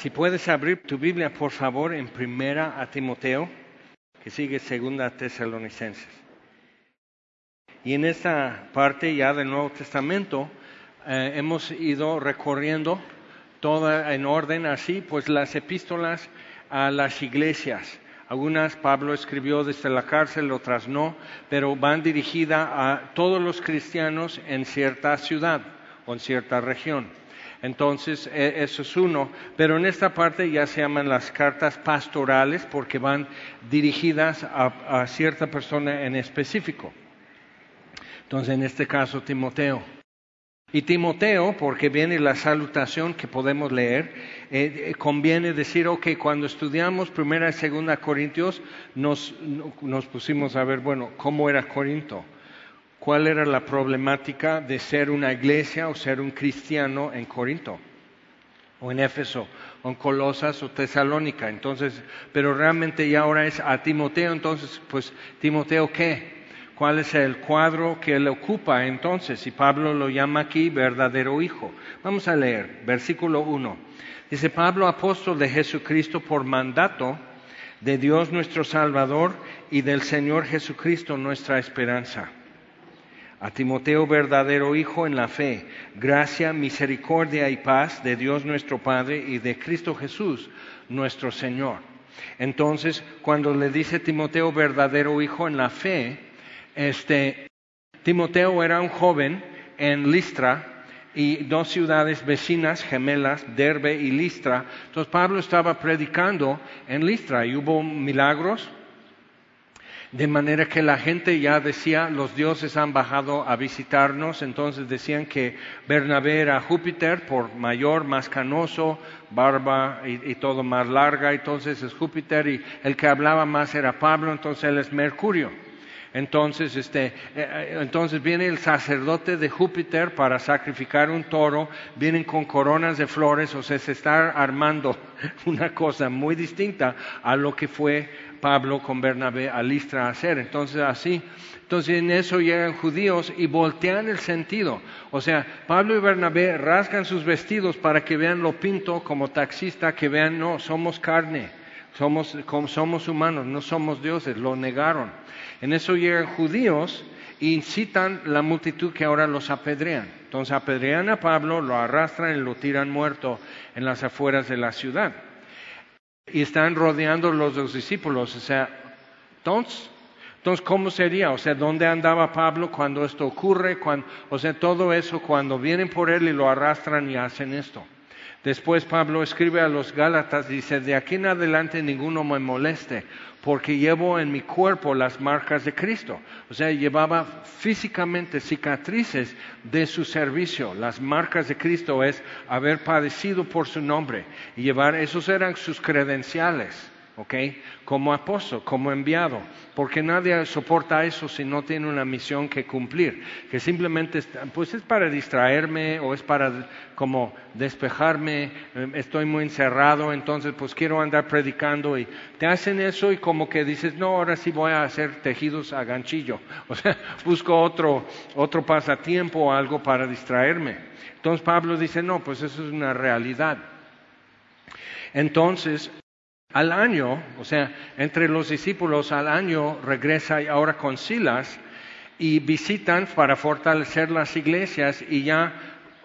Si puedes abrir tu Biblia, por favor, en primera a Timoteo, que sigue segunda a Tesalonicenses. Y en esta parte ya del Nuevo Testamento eh, hemos ido recorriendo toda en orden así, pues las epístolas a las iglesias. Algunas Pablo escribió desde la cárcel, otras no, pero van dirigidas a todos los cristianos en cierta ciudad o en cierta región. Entonces, e, eso es uno. Pero en esta parte ya se llaman las cartas pastorales porque van dirigidas a, cierta persona en específico. Entonces, en este caso, Timoteo. Y Timoteo, porque viene la salutación que podemos leer, eh, eh, conviene decir, ok, cuando estudiamos primera y segunda Corintios, nos pusimos a ver, bueno, ¿cómo era Corinto? ¿Cuál era la problemática de ser una iglesia o ser un cristiano en Corinto? o en Éfeso, o en Colosas o Tesalónica. Entonces, pero realmente ya ahora es a Timoteo, entonces, pues, Timoteo, ¿qué? cuál es el cuadro que él ocupa entonces, y Pablo lo llama aquí verdadero hijo. Vamos a leer, versículo 1. Dice Pablo, apóstol de Jesucristo por mandato de Dios nuestro Salvador y del Señor Jesucristo nuestra esperanza. A Timoteo, verdadero Hijo en la fe, gracia, misericordia y paz de Dios nuestro Padre y de Cristo Jesús nuestro Señor. Entonces, cuando le dice Timoteo, verdadero Hijo en la fe, este, Timoteo era un joven en Listra y dos ciudades vecinas, gemelas, Derbe y Listra. Entonces Pablo estaba predicando en Listra y hubo milagros, de manera que la gente ya decía, los dioses han bajado a visitarnos, entonces decían que Bernabé era Júpiter por mayor, más canoso, barba y, todo más larga, entonces es Júpiter y el que hablaba más era Pablo, entonces él es Mercurio. Entonces, este, eh, eh, entonces viene el sacerdote de Júpiter para sacrificar un toro, vienen con coronas de flores, o sea, se está armando una cosa muy distinta a lo que fue Pablo con Bernabé a Listra a hacer. Entonces, así, entonces en eso llegan judíos y voltean el sentido. O sea, Pablo y Bernabé rasgan sus vestidos para que vean lo pinto como taxista, que vean, no, somos carne, somos, somos humanos, no somos dioses, lo negaron. En eso llegan judíos e incitan la multitud que ahora los apedrean. Entonces apedrean a Pablo, lo arrastran y lo tiran muerto en las afueras de la ciudad. Y están rodeando los dos discípulos. O sea, entonces, entonces, ¿cómo sería? O sea, ¿dónde andaba Pablo cuando esto ocurre? o sea, todo eso cuando vienen por él y lo arrastran y hacen esto. Después Pablo escribe a los Gálatas, dice, de aquí en adelante ninguno me moleste, porque llevo en mi cuerpo las marcas de Cristo. O sea, llevaba físicamente cicatrices de su servicio. Las marcas de Cristo es haber padecido por su nombre y llevar, esos eran sus credenciales. ¿Ok? Como apóstol, como enviado, porque nadie soporta eso si no tiene una misión que cumplir, que simplemente pues es para distraerme o es para como despejarme, em, estoy muy encerrado, entonces pues quiero andar predicando y te hacen eso y como que dices, no, ahora sí voy a hacer tejidos a ganchillo, o sea, busco otro, otro pasatiempo o algo para distraerme. Entonces Pablo dice, no, pues eso es una realidad. Entonces, al año, o sea, entre los discípulos al año regresa ahora con Silas y visitan para fortalecer las iglesias y ya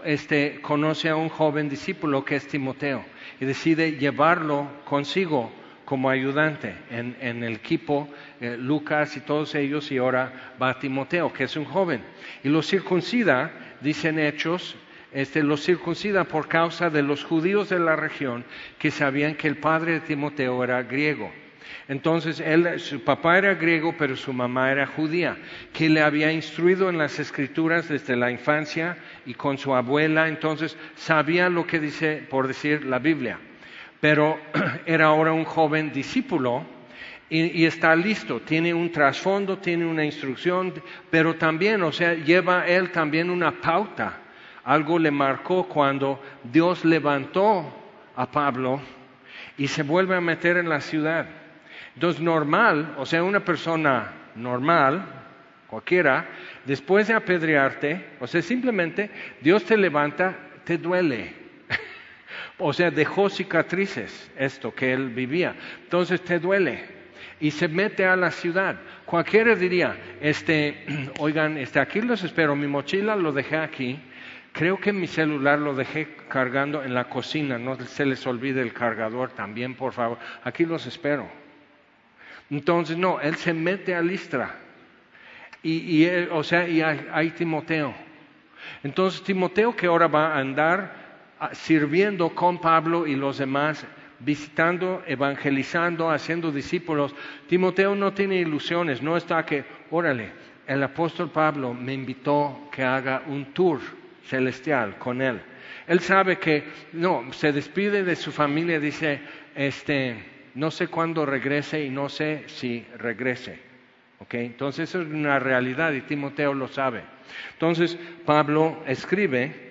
este, conoce a un joven discípulo que es Timoteo y decide llevarlo consigo como ayudante en, el equipo, eh, Lucas y todos ellos, y ahora va Timoteo, que es un joven. Y lo circuncida, dicen Hechos, este, los circuncida por causa de los judíos de la región que sabían que el padre de Timoteo era griego. Entonces, él, su papá era griego, pero su mamá era judía, que le había instruido en las escrituras desde la infancia y con su abuela, entonces sabía lo que dice, por decir, la Biblia. Pero era ahora un joven discípulo y, y, está listo, tiene un trasfondo, tiene una instrucción, pero también, o sea, lleva él también una pauta algo le marcó cuando Dios levantó a Pablo y se vuelve a meter en la ciudad. Entonces, normal, o sea, una persona normal, cualquiera, después de apedrearte, o sea, simplemente Dios te levanta, te duele. O sea, dejó cicatrices esto que él vivía. Entonces te duele y se mete a la ciudad. Cualquiera diría, este, oigan, este, aquí los espero, mi mochila lo dejé aquí, creo que mi celular lo dejé cargando en la cocina, no se les olvide el cargador también, por favor, aquí los espero. Entonces, no, él se mete a Listra. Y, o sea, y hay Timoteo. Entonces, Timoteo que ahora va a andar ah, sirviendo con Pablo y los demás visitando, evangelizando, haciendo discípulos. Timoteo no tiene ilusiones, no está que, órale, el apóstol Pablo me invitó que haga un tour celestial con él. Él sabe que, no, se despide de su familia, dice, este, no sé cuándo regrese y no sé si regrese. ¿Okay? Entonces eso es una realidad y Timoteo lo sabe. Entonces Pablo escribe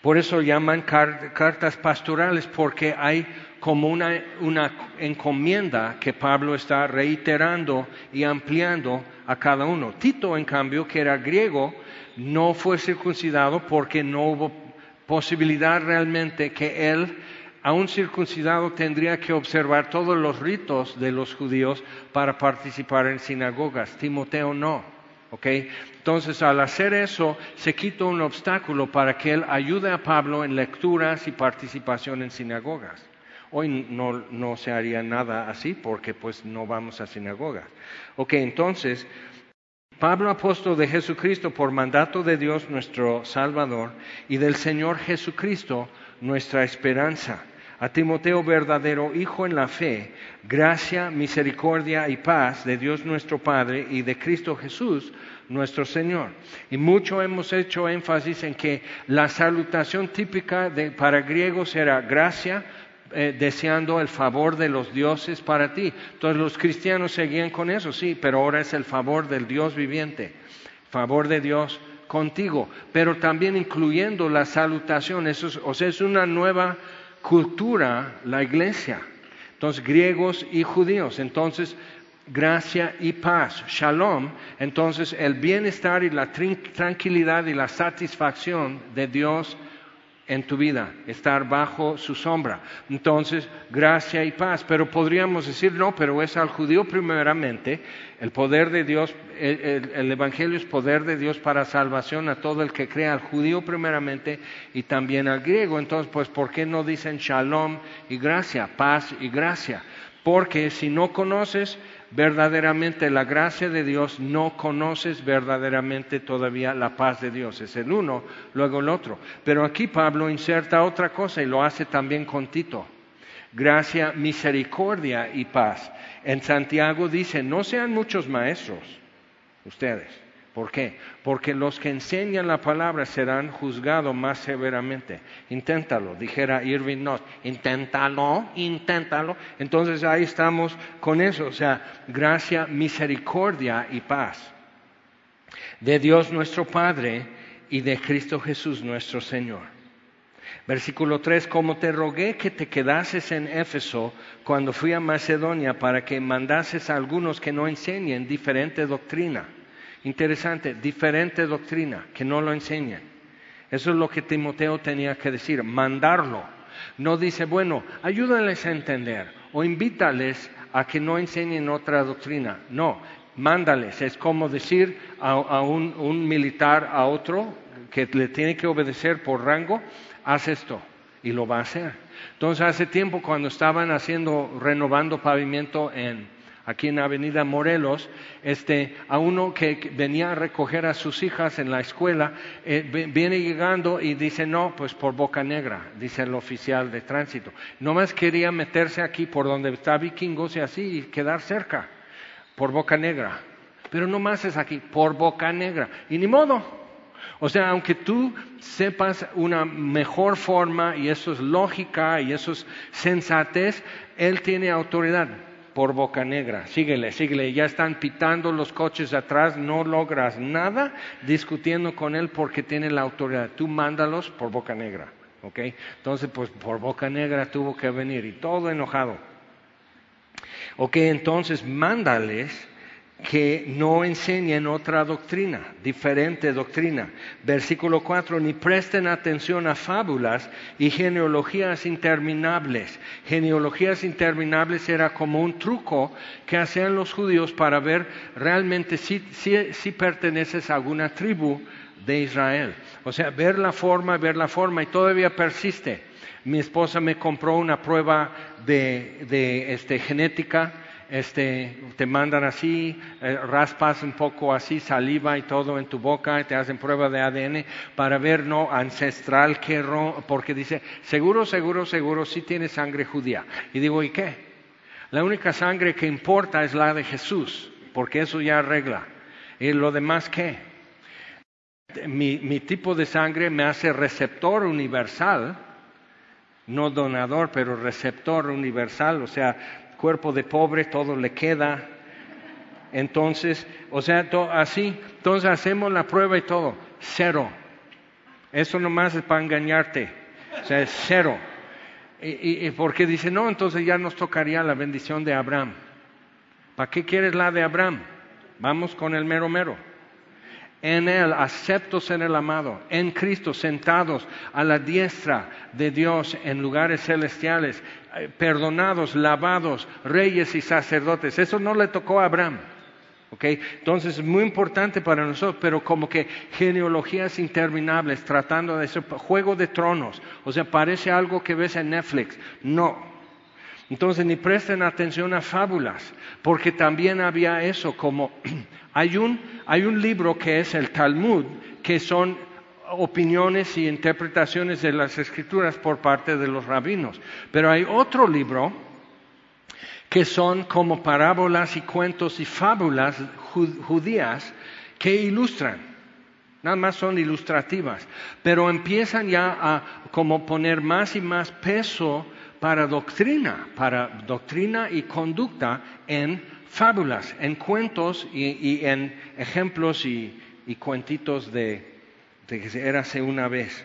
por eso llaman cartas pastorales, porque hay como una, una, encomienda que Pablo está reiterando y ampliando a cada uno. Tito, en cambio, que era griego, no fue circuncidado porque no hubo posibilidad realmente que él, aún circuncidado, tendría que observar todos los ritos de los judíos para participar en sinagogas. Timoteo no. Entonces, al hacer eso, se quita un obstáculo para que él ayude a Pablo en lecturas y participación en sinagogas. Hoy no, no se haría nada así porque pues no vamos a sinagogas. Ok, entonces, Pablo, apóstol de Jesucristo, por mandato de Dios nuestro Salvador y del Señor Jesucristo, nuestra esperanza. A Timoteo, verdadero Hijo en la fe, gracia, misericordia y paz de Dios nuestro Padre y de Cristo Jesús nuestro Señor. Y mucho hemos hecho énfasis en que la salutación típica de, para griegos era gracia, eh, deseando el favor de los dioses para ti. Entonces los cristianos seguían con eso, sí, pero ahora es el favor del Dios viviente, favor de Dios contigo, pero también incluyendo la salutación, eso o sea, es una nueva cultura la iglesia. Entonces, griegos y judíos. Entonces, gracia y paz, shalom. Entonces, el bienestar y la tranquilidad y la satisfacción de Dios en tu vida, estar bajo su sombra. Entonces, gracia y paz. Pero podríamos decir, no, pero es al judío primeramente, el poder de Dios, el, Evangelio es poder de Dios para salvación a todo el que crea, al judío primeramente y también al griego. Entonces, pues, ¿por qué no dicen shalom y gracia, paz y gracia? Porque si no conoces verdaderamente la gracia de Dios, no conoces verdaderamente todavía la paz de Dios. Es el uno, luego el otro. Pero aquí Pablo inserta otra cosa y lo hace también con Tito. Gracia, misericordia y paz. En Santiago dice, no sean muchos maestros ustedes ¿Por qué? Porque los que enseñan la palabra serán juzgados más severamente. Inténtalo, dijera Irving Noss. Inténtalo, inténtalo. Entonces ahí estamos con eso. O sea, gracia, misericordia y paz. De Dios nuestro Padre y de Cristo Jesús nuestro Señor. Versículo 3, como te rogué que te quedases en Éfeso cuando fui a Macedonia para que mandases a algunos que no enseñen diferente doctrina Interesante, diferente doctrina, que no lo enseñan. Eso es lo que Timoteo tenía que decir, mandarlo. No dice, bueno, ayúdales a entender o invítales a que no enseñen otra doctrina. No, mándales. Es como decir a, un, un, militar a otro que le tiene que obedecer por rango, haz esto y lo va a hacer. Entonces hace tiempo cuando estaban haciendo, renovando pavimento en aquí en Avenida Morelos, este, a uno que venía a recoger a sus hijas en la escuela, eh, viene llegando y dice, no, pues por Boca Negra, dice el oficial de tránsito. Nomás quería meterse aquí por donde está Vikingos y así y quedar cerca, por Boca Negra. Pero no más es aquí, por Boca Negra. Y ni modo, o sea, aunque tú sepas una mejor forma, y eso es lógica, y eso es sensatez, Él tiene autoridad por Boca Negra. Síguele, síguele. Ya están pitando los coches atrás, no logras nada discutiendo con él porque tiene la autoridad. Tú mándalos por Boca Negra. ¿Ok? Entonces, pues por Boca Negra tuvo que venir y todo enojado. Ok, entonces mándales que no enseñen otra doctrina, diferente doctrina. Versículo 4, ni presten atención a fábulas y genealogías interminables. Genealogías interminables era como un truco que hacían los judíos para ver realmente si, perteneces a alguna tribu de Israel. O sea, ver la forma, ver la forma y todavía persiste. Mi esposa me compró una prueba de, de este, genética este, te mandan así, eh, raspas un poco así, saliva y todo en tu boca, y te hacen prueba de ADN para ver, no, ancestral, que porque dice, seguro, seguro, seguro, sí tiene sangre judía. Y digo, ¿y qué? La única sangre que importa es la de Jesús, porque eso ya arregla. ¿Y lo demás qué? Mi, mi tipo de sangre me hace receptor universal, no donador, pero receptor universal, o sea, cuerpo de pobre, todo le queda. Entonces, o sea, así, entonces hacemos la prueba y todo, cero. Eso nomás es para engañarte, o sea, es cero. Y, y, porque dice, no, entonces ya nos tocaría la bendición de Abraham. ¿Para qué quieres la de Abraham? Vamos con el mero mero en Él, aceptos en el amado, en Cristo, sentados a la diestra de Dios en lugares celestiales, eh, perdonados, lavados, reyes y sacerdotes. Eso no le tocó a Abraham. ¿okay? Entonces es muy importante para nosotros, pero como que genealogías interminables, tratando de ese juego de tronos, o sea, parece algo que ves en Netflix. No, entonces ni presten atención a fábulas, porque también había eso como hay un, hay un libro que es el Talmud, que son opiniones y interpretaciones de las escrituras por parte de los rabinos, pero hay otro libro que son como parábolas y cuentos y fábulas judías que ilustran. Nada más son ilustrativas, pero empiezan ya a como poner más y más peso para doctrina, para doctrina y conducta en fábulas, en cuentos y, en ejemplos y, cuentitos de, de que érase una vez.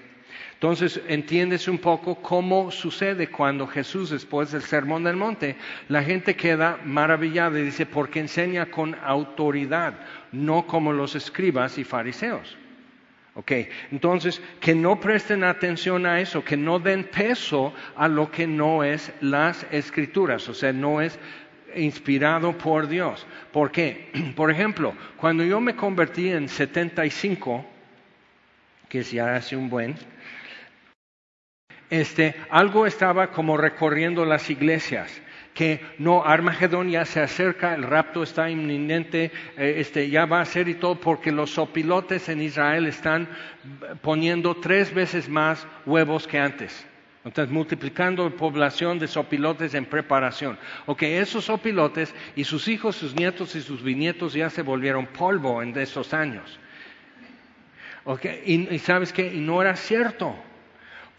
Entonces entiendes un poco cómo sucede cuando Jesús, después del Sermón del Monte, la gente queda maravillada y dice, porque enseña con autoridad, no como los escribas y fariseos. Ok, entonces que no presten atención a eso, que no den peso a lo que no es las escrituras, o sea, no es inspirado por Dios. ¿Por qué? Por ejemplo, cuando yo me convertí en 75, que ya hace un buen, este, algo estaba como recorriendo las iglesias que no, Armagedón ya se acerca, el rapto está inminente, eh, este, ya va a ser y todo, porque los sopilotes en Israel están poniendo tres veces más huevos que antes. Entonces, multiplicando la población de sopilotes en preparación. Ok, esos sopilotes y sus hijos, sus nietos y sus bisnietos ya se volvieron polvo en esos años. Ok, y, y sabes qué, y no era cierto.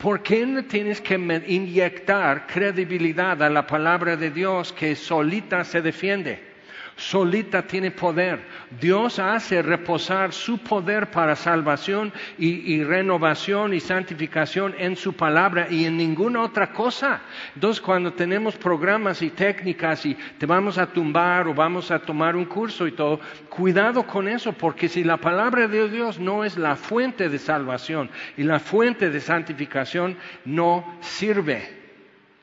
¿Por qué no tienes que inyectar credibilidad a la palabra de Dios que solita se defiende? Solita tiene poder. Dios hace reposar su poder para salvación y, renovación y santificación en su palabra y en ninguna otra cosa. Entonces cuando tenemos programas y técnicas y te vamos a tumbar o vamos a tomar un curso y todo, cuidado con eso porque si la palabra de Dios no es la fuente de salvación y la fuente de santificación, no sirve.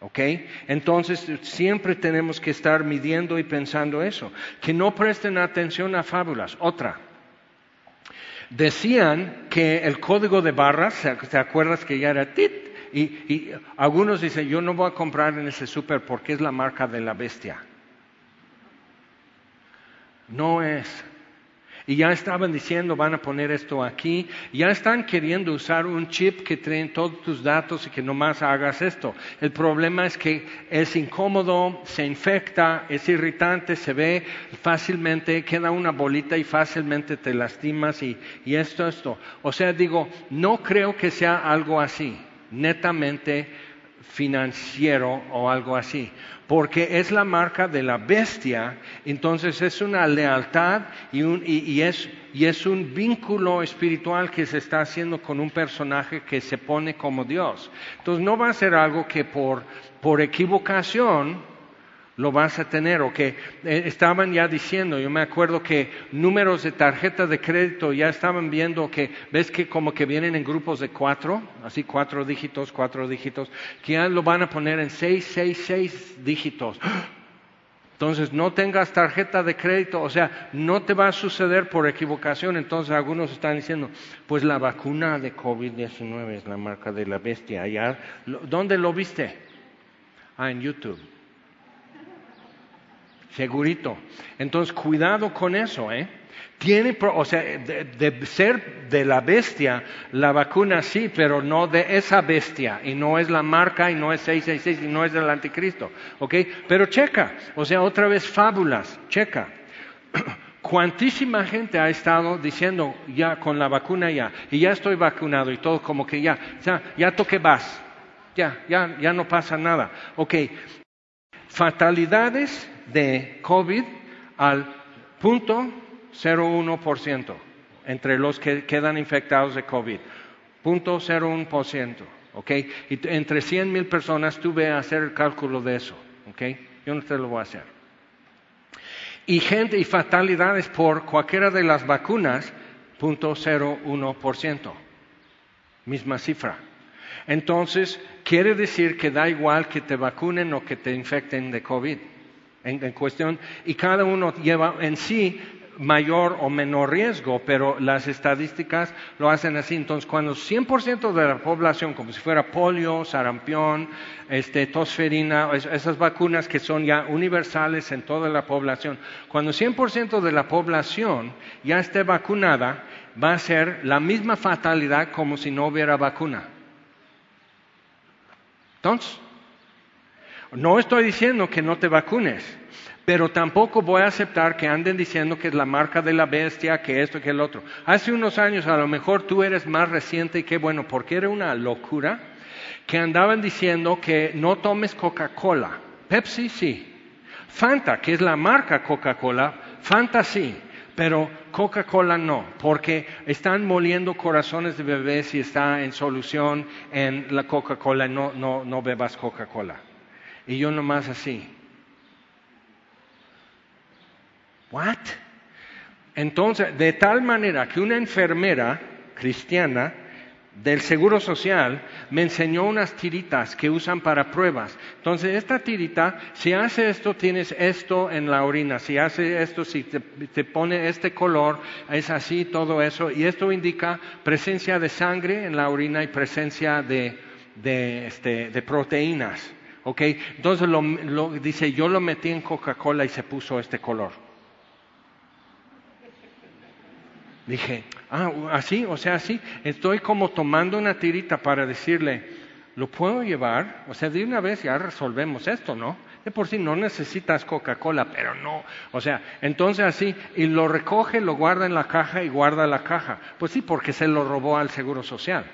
¿Ok? Entonces siempre tenemos que estar midiendo y pensando eso. Que no presten atención a fábulas. Otra. Decían que el código de barras, ¿te acuerdas que ya era tit? Y, y algunos dicen, yo no voy a comprar en ese súper porque es la marca de la bestia. No es. Y ya estaban diciendo, van a poner esto aquí. Ya están queriendo usar un chip que traen todos tus datos y que nomás hagas esto. El problema es que es incómodo, se infecta, es irritante, se ve fácilmente, queda una bolita y fácilmente te lastimas y, y esto, esto. O sea, digo, no creo que sea algo así, netamente financiero o algo así porque es la marca de la bestia, entonces es una lealtad y, es, un vínculo espiritual que se está haciendo con un personaje que se pone como Dios. Entonces no va a ser algo que por, equivocación lo vas a tener o que eh, estaban ya diciendo, yo me acuerdo que números de tarjeta de crédito ya estaban viendo que, ves que como que vienen en grupos de cuatro, así cuatro dígitos, cuatro dígitos, que ya lo van a poner en seis, seis, seis dígitos. Entonces, no tengas tarjeta de crédito, o sea, no te va a suceder por equivocación. Entonces, algunos están diciendo, pues la vacuna de COVID-19 es la marca de la bestia. ¿Dónde lo viste? Ah, en YouTube. Segurito. Entonces, cuidado con eso, ¿eh? Tiene, o sea, de, ser de la bestia, la vacuna sí, pero no de esa bestia, y no es la marca, y no es 666, y no es del anticristo, ¿ok? Pero checa, o sea, otra vez fábulas, checa. Cuantísima gente ha estado diciendo ya con la vacuna ya, y ya estoy vacunado y todo como que ya, ya, ya toque vas, ya, ya, ya no pasa nada. Ok, fatalidades de COVID al punto 0,1% entre los que quedan infectados de COVID. Punto 0,1%. ¿Ok? Y entre 100 mil personas tuve a hacer el cálculo de eso. ¿Ok? Yo no te lo voy a hacer. Y gente y fatalidades por cualquiera de las vacunas, punto 0,1%. Misma cifra. Entonces, quiere decir que da igual que te vacunen o que te infecten de COVID. En, cuestión, y cada uno lleva en sí mayor o menor riesgo, pero las estadísticas lo hacen así. Entonces, cuando 100% de la población, como si fuera polio, sarampión, este, tosferina, esas vacunas que son ya universales en toda la población, cuando 100% de la población ya esté vacunada, va a ser la misma fatalidad como si no hubiera vacuna. Entonces, no estoy diciendo que no te vacunes, pero tampoco voy a aceptar que anden diciendo que es la marca de la bestia, que esto, que el otro. Hace unos años a lo mejor tú eres más reciente y qué bueno, porque era una locura que andaban diciendo que no tomes Coca-Cola. Pepsi sí. Fanta, que es la marca Coca-Cola, Fanta sí. Pero Coca-Cola no, porque están moliendo corazones de bebés y está en solución en la Coca-Cola, no, no, no bebas Coca-Cola. Y yo nomás así. ¿What? Entonces, de tal manera que una enfermera cristiana del Seguro Social me enseñó unas tiritas que usan para pruebas. Entonces, esta tirita, si hace esto, tienes esto en la orina, si hace esto, si te, pone este color, es así, todo eso, y esto indica presencia de sangre en la orina y presencia de, este, de proteínas. ¿Ok? Entonces, lo, dice, yo lo metí en Coca-Cola y se puso este color. Dije, ah, así, o sea, así, estoy como tomando una tirita para decirle, ¿lo puedo llevar? O sea, de una vez ya resolvemos esto, ¿no? De por sí no necesitas Coca-Cola, pero no. O sea, entonces así, y lo recoge, lo guarda en la caja y guarda la caja. Pues sí, porque se lo robó al Seguro Social.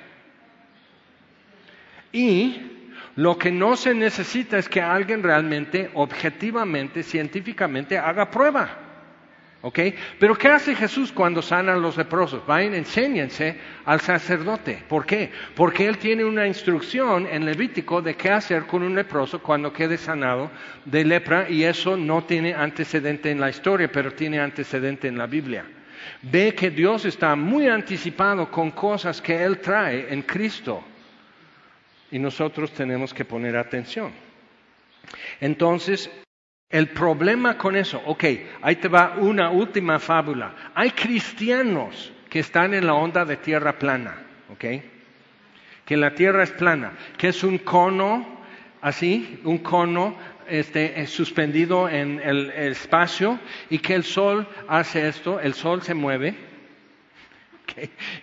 Y lo que no se necesita es que alguien realmente, objetivamente, científicamente, haga prueba. ¿Ok? Pero ¿qué hace Jesús cuando sana los leprosos? Vayan, enséñense al sacerdote. ¿Por qué? Porque él tiene una instrucción en Levítico de qué hacer con un leproso cuando quede sanado de lepra y eso no tiene antecedente en la historia, pero tiene antecedente en la Biblia. Ve que Dios está muy anticipado con cosas que Él trae en Cristo y nosotros tenemos que poner atención. Entonces, el problema con eso, ok, ahí te va una última fábula. Hay cristianos que están en la onda de tierra plana, ok, que la tierra es plana, que es un cono, así, un cono este, eh, suspendido en el espacio y que el sol hace esto, el sol se mueve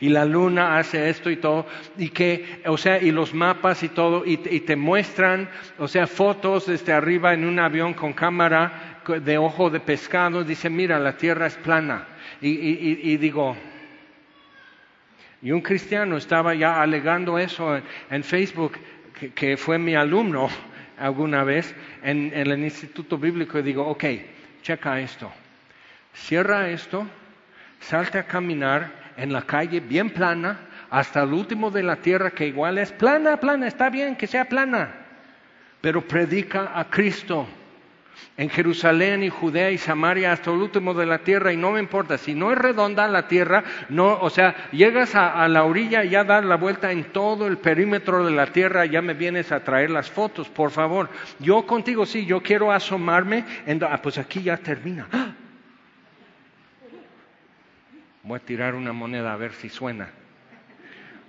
y la luna hace esto y todo, y que, o sea, y los mapas y todo, y, te muestran, o sea, fotos desde arriba en un avión con cámara de ojo de pescado, dice, mira, la tierra es plana. Y, digo, y un cristiano estaba ya alegando eso en, Facebook, que, fue mi alumno alguna vez en, en el Instituto Bíblico, y digo, ok, checa esto, cierra esto, salte a caminar en la calle bien plana hasta el último de la tierra que igual es plana, plana, está bien que sea plana, pero predica a Cristo. en Jerusalén y Judea y Samaria hasta el último de la tierra y no me importa, si no es redonda la tierra, no, o sea, llegas a, la orilla y ya das la vuelta en todo el perímetro de la tierra, ya me vienes a traer las fotos, por favor. Yo contigo sí, yo quiero asomarme, en, ah, pues aquí ya termina. Voy a tirar una moneda a ver si suena.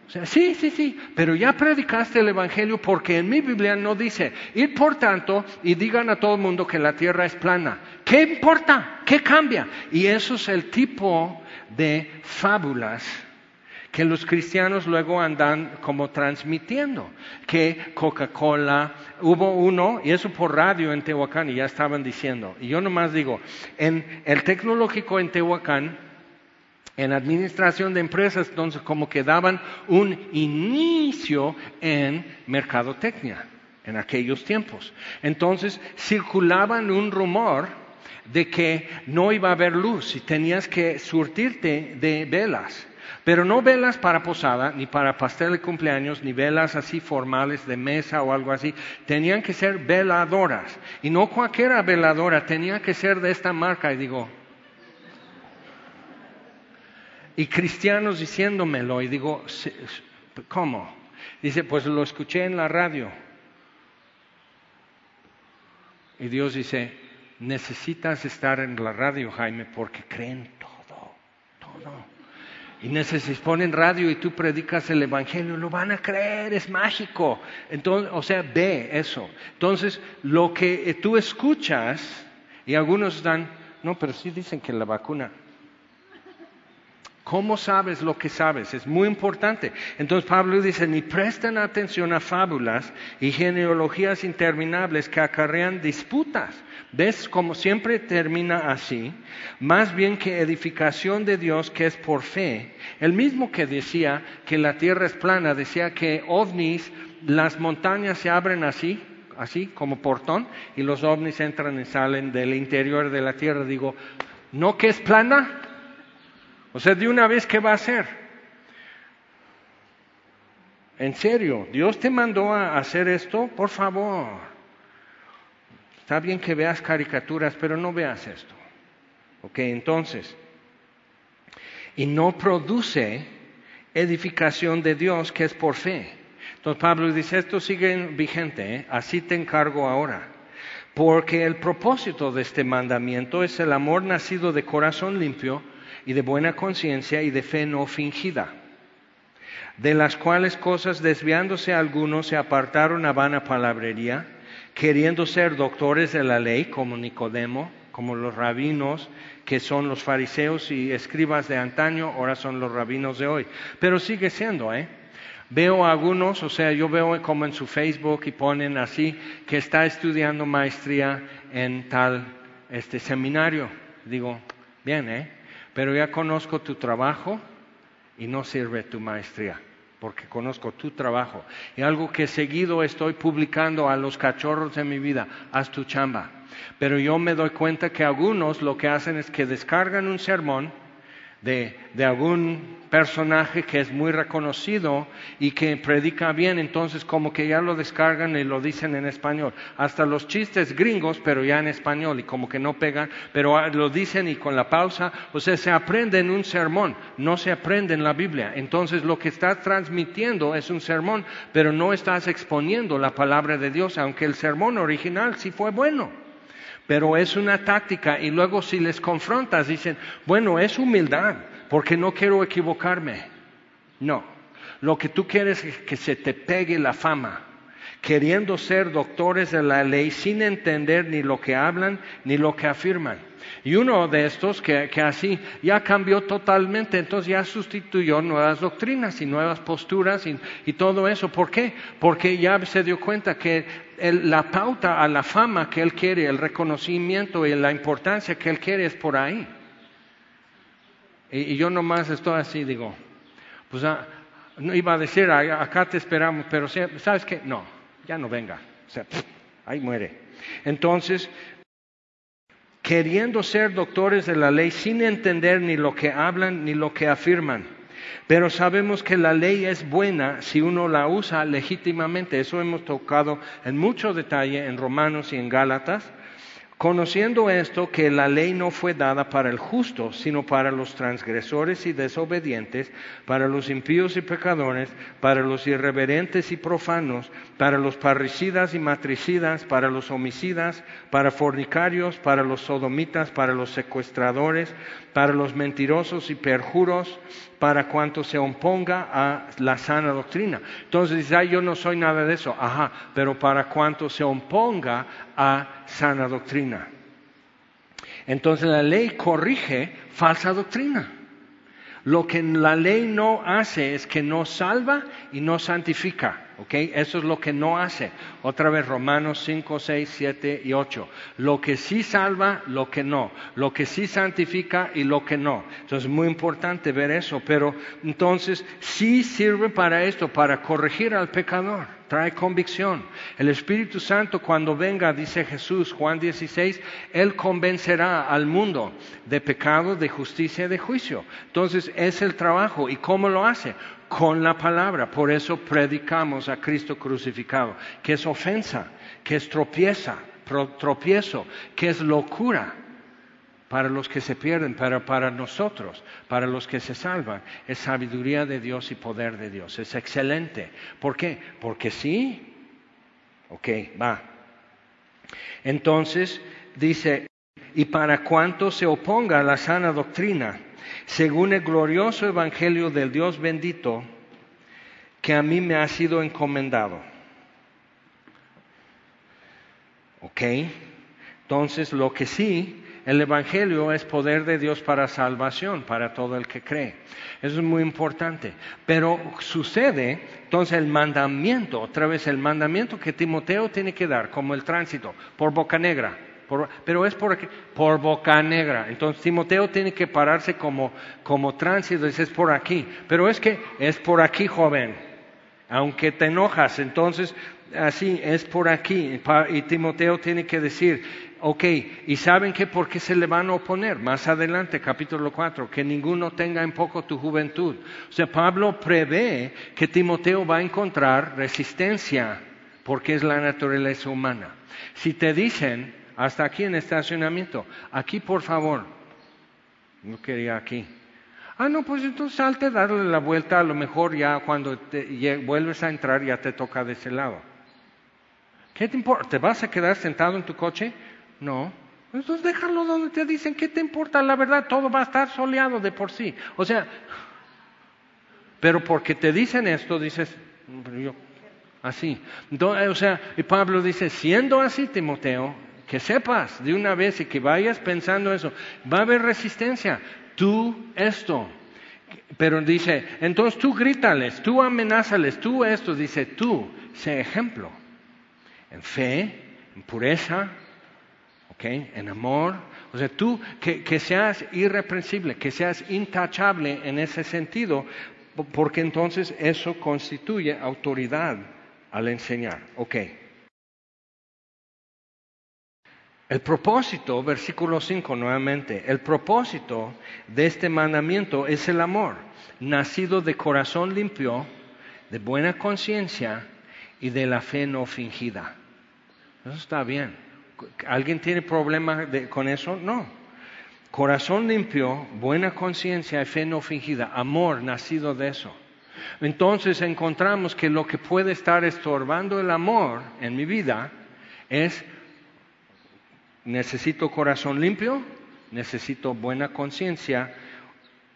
O sea, sí, sí, sí, pero ya predicaste el Evangelio porque en mi Biblia no dice, ir por tanto y digan a todo el mundo que la tierra es plana. ¿Qué importa? ¿Qué cambia? Y eso es el tipo de fábulas que los cristianos luego andan como transmitiendo, que Coca-Cola, hubo uno, y eso por radio en Tehuacán, y ya estaban diciendo, y yo nomás digo, en el tecnológico en Tehuacán, en administración de empresas, entonces como que daban un inicio en mercadotecnia en aquellos tiempos. Entonces circulaban un rumor de que no iba a haber luz y tenías que surtirte de velas. Pero no velas para posada, ni para pastel de cumpleaños, ni velas así formales de mesa o algo así. Tenían que ser veladoras. Y no cualquiera veladora, tenía que ser de esta marca. Y digo, y cristianos diciéndomelo y digo, ¿cómo? Dice, pues lo escuché en la radio. Y Dios dice, necesitas estar en la radio, Jaime, porque creen todo, todo. Y necesitas ponen radio y tú predicas el evangelio, lo van a creer, es mágico. Entonces, o sea, ve eso. Entonces, lo que tú escuchas, y algunos dan, no, pero sí dicen que la vacuna, ¿Cómo sabes lo que sabes? Es muy importante. Entonces Pablo dice, ni prestan atención a fábulas y genealogías interminables que acarrean disputas. ¿Ves cómo siempre termina así? Más bien que edificación de Dios que es por fe. El mismo que decía que la tierra es plana, decía que ovnis, las montañas se abren así, así como portón, y los ovnis entran y salen del interior de la tierra. Digo, ¿no que es plana? O sea, de una vez, ¿qué va a hacer? En serio, Dios te mandó a hacer esto, por favor. Está bien que veas caricaturas, pero no veas esto. Ok, entonces, y no produce edificación de Dios que es por fe. Entonces Pablo dice, esto sigue vigente, ¿eh? así te encargo ahora. Porque el propósito de este mandamiento es el amor nacido de corazón limpio y de buena conciencia y de fe no fingida, de las cuales cosas desviándose algunos se apartaron a vana palabrería, queriendo ser doctores de la ley como Nicodemo, como los rabinos que son los fariseos y escribas de antaño, ahora son los rabinos de hoy. Pero sigue siendo, ¿eh? Veo a algunos, o sea, yo veo como en su Facebook y ponen así, que está estudiando maestría en tal este seminario. Digo, bien, ¿eh? Pero ya conozco tu trabajo y no sirve tu maestría, porque conozco tu trabajo. Y algo que seguido estoy publicando a los cachorros de mi vida, haz tu chamba. Pero yo me doy cuenta que algunos lo que hacen es que descargan un sermón, de, algún personaje que es muy reconocido y que predica bien, entonces como que ya lo descargan y lo dicen en español. Hasta los chistes gringos, pero ya en español y como que no pegan, pero ah, lo dicen y con la pausa, o sea, se aprende en un sermón, no se aprende en la Biblia. Entonces lo que estás transmitiendo es un sermón, pero no estás exponiendo la palabra de Dios, aunque el sermón original sí fue bueno pero es una táctica y luego si les confrontas dicen, bueno, es humildad, porque no quiero equivocarme. No, lo que tú quieres es que se te pegue la fama, queriendo ser doctores de la ley sin entender ni lo que hablan ni lo que afirman. Y uno de estos que, así ya cambió totalmente, entonces ya sustituyó nuevas doctrinas y nuevas posturas y, todo eso. ¿Por qué? Porque ya se dio cuenta que la pauta a la fama que él quiere, el reconocimiento y la importancia que él quiere es por ahí. Y, yo nomás estoy así, digo, pues ah, iba a decir, acá te esperamos, pero ¿sabes qué? No, ya no venga. Ahí muere. Entonces, queriendo ser doctores de la ley sin entender ni lo que hablan ni lo que afirman. Pero sabemos que la ley es buena si uno la usa legítimamente. Eso hemos tocado en mucho detalle en Romanos y en Gálatas. Conociendo esto, que la ley no fue dada para el justo, sino para los transgresores y desobedientes, para los impíos y pecadores, para los irreverentes y profanos, para los parricidas y matricidas, para los homicidas, para fornicarios, para los sodomitas, para los secuestradores, para los mentirosos y perjuros, para cuanto se oponga a la sana doctrina. Entonces dice, yo no soy nada de eso. Ajá, pero para cuanto se oponga a sana doctrina. Entonces la ley corrige falsa doctrina. Lo que la ley no hace es que no salva y no santifica. Eso es lo que no hace. Otra vez Romanos 5, 6, 7 y 8. Lo que sí salva, lo que no. Lo que sí santifica y lo que no. Entonces es muy importante ver eso. Pero entonces sí sirve para esto, para corregir al pecador. Trae convicción. El Espíritu Santo cuando venga, dice Jesús, Juan 16, Él convencerá al mundo de pecado, de justicia y de juicio. Entonces es el trabajo. ¿Y cómo lo hace? Con la palabra. Por eso predicamos a Cristo crucificado, que es ofensa, que es tropieza, tropiezo, que es locura para los que se pierden, pero para nosotros, para los que se salvan, es sabiduría de Dios y poder de Dios. Es excelente. ¿Por qué? Porque sí. Ok, va. Entonces dice, y para cuanto se oponga a la sana doctrina, según el glorioso Evangelio del Dios bendito que a mí me ha sido encomendado. ¿Ok? Entonces, lo que sí, el Evangelio es poder de Dios para salvación, para todo el que cree. Eso es muy importante. Pero sucede, entonces, el mandamiento, otra vez el mandamiento que Timoteo tiene que dar, como el tránsito, por boca negra pero es por, por boca negra. Entonces Timoteo tiene que pararse como, como tránsito, es por aquí. Pero es que es por aquí, joven. Aunque te enojas, entonces así es por aquí. Y Timoteo tiene que decir, ok, ¿y saben qué? ¿Por qué se le van a oponer? Más adelante, capítulo 4, que ninguno tenga en poco tu juventud. O sea, Pablo prevé que Timoteo va a encontrar resistencia, porque es la naturaleza humana. Si te dicen, hasta aquí en estacionamiento. Aquí, por favor. No quería aquí. Ah, no, pues entonces salte, darle la vuelta, a lo mejor ya cuando te, vuelves a entrar ya te toca de ese lado. ¿Qué te importa? ¿Te vas a quedar sentado en tu coche? No. Entonces déjalo donde te dicen, ¿qué te importa? La verdad, todo va a estar soleado de por sí. O sea, pero porque te dicen esto, dices, yo, así. O sea, y Pablo dice, siendo así, Timoteo, que sepas de una vez y que vayas pensando eso. Va a haber resistencia. Tú esto. Pero dice, entonces tú grítales, tú amenázales, tú esto. Dice, tú, sé ejemplo. En fe, en pureza, ¿okay? en amor. O sea, tú que, seas irreprensible, que seas intachable en ese sentido, porque entonces eso constituye autoridad al enseñar. Okay. El propósito, versículo 5 nuevamente, el propósito de este mandamiento es el amor, nacido de corazón limpio, de buena conciencia y de la fe no fingida. Eso está bien. ¿Alguien tiene problema con eso? No. Corazón limpio, buena conciencia y fe no fingida, amor nacido de eso. Entonces encontramos que lo que puede estar estorbando el amor en mi vida es necesito corazón limpio, necesito buena conciencia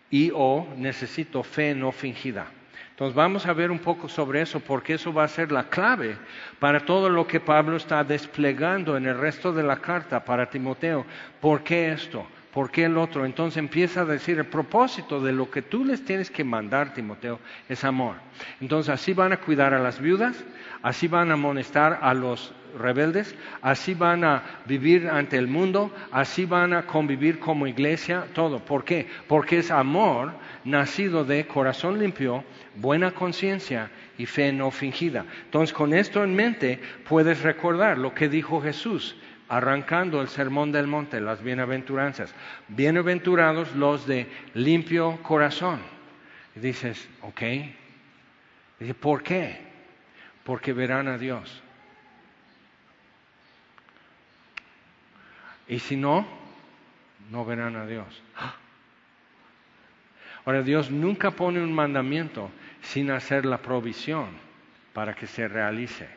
y o necesito fe no fingida. Entonces vamos a ver un poco sobre eso porque eso va a ser la clave para todo lo que Pablo está desplegando en el resto de la carta para Timoteo. ¿Por qué esto? ¿Por qué el otro? Entonces empieza a decir el propósito de lo que tú les tienes que mandar, Timoteo, es amor. Entonces así van a cuidar a las viudas, así van a amonestar a los rebeldes, así van a vivir ante el mundo, así van a convivir como iglesia, todo. ¿Por qué? Porque es amor nacido de corazón limpio, buena conciencia y fe no fingida. Entonces, con esto en mente, puedes recordar lo que dijo Jesús arrancando el sermón del monte, las bienaventuranzas. Bienaventurados los de limpio corazón. Y dices, ok. Dice, ¿por qué? Porque verán a Dios. Y si no, no verán a Dios. Ahora, Dios nunca pone un mandamiento sin hacer la provisión para que se realice.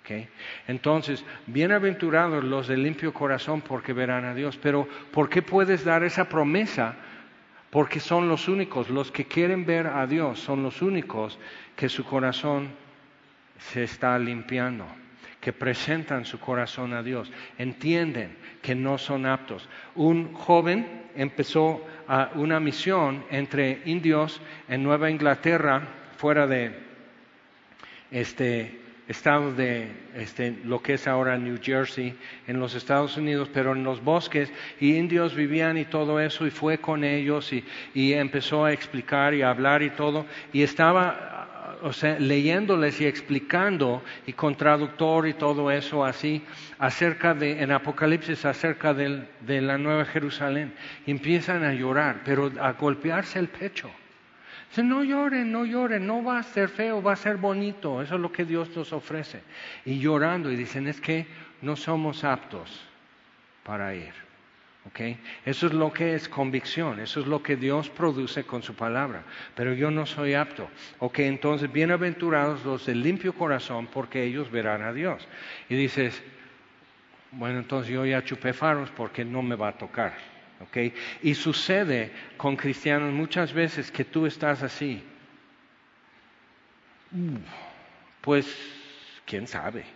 ¿Okay? Entonces, bienaventurados los de limpio corazón porque verán a Dios. Pero, ¿por qué puedes dar esa promesa? Porque son los únicos, los que quieren ver a Dios, son los únicos que su corazón se está limpiando, que presentan su corazón a Dios, entienden que no son aptos. Un joven empezó una misión entre indios en Nueva Inglaterra, fuera de este estado de este, lo que es ahora New Jersey, en los Estados Unidos, pero en los bosques, y indios vivían y todo eso, y fue con ellos y, y empezó a explicar y a hablar y todo, y estaba o sea, leyéndoles y explicando y con traductor y todo eso así, acerca de, en Apocalipsis, acerca de, de la Nueva Jerusalén. Empiezan a llorar, pero a golpearse el pecho. Dicen, no lloren, no lloren, no va a ser feo, va a ser bonito. Eso es lo que Dios nos ofrece. Y llorando y dicen, es que no somos aptos para ir. Eso es lo que es convicción, eso es lo que Dios produce con su palabra. Pero yo no soy apto. Ok, entonces, bienaventurados los de limpio corazón, porque ellos verán a Dios. Y dices, bueno, entonces yo ya chupé faros porque no me va a tocar. ¿ok? Y sucede con cristianos muchas veces que tú estás así. Pues, quién sabe.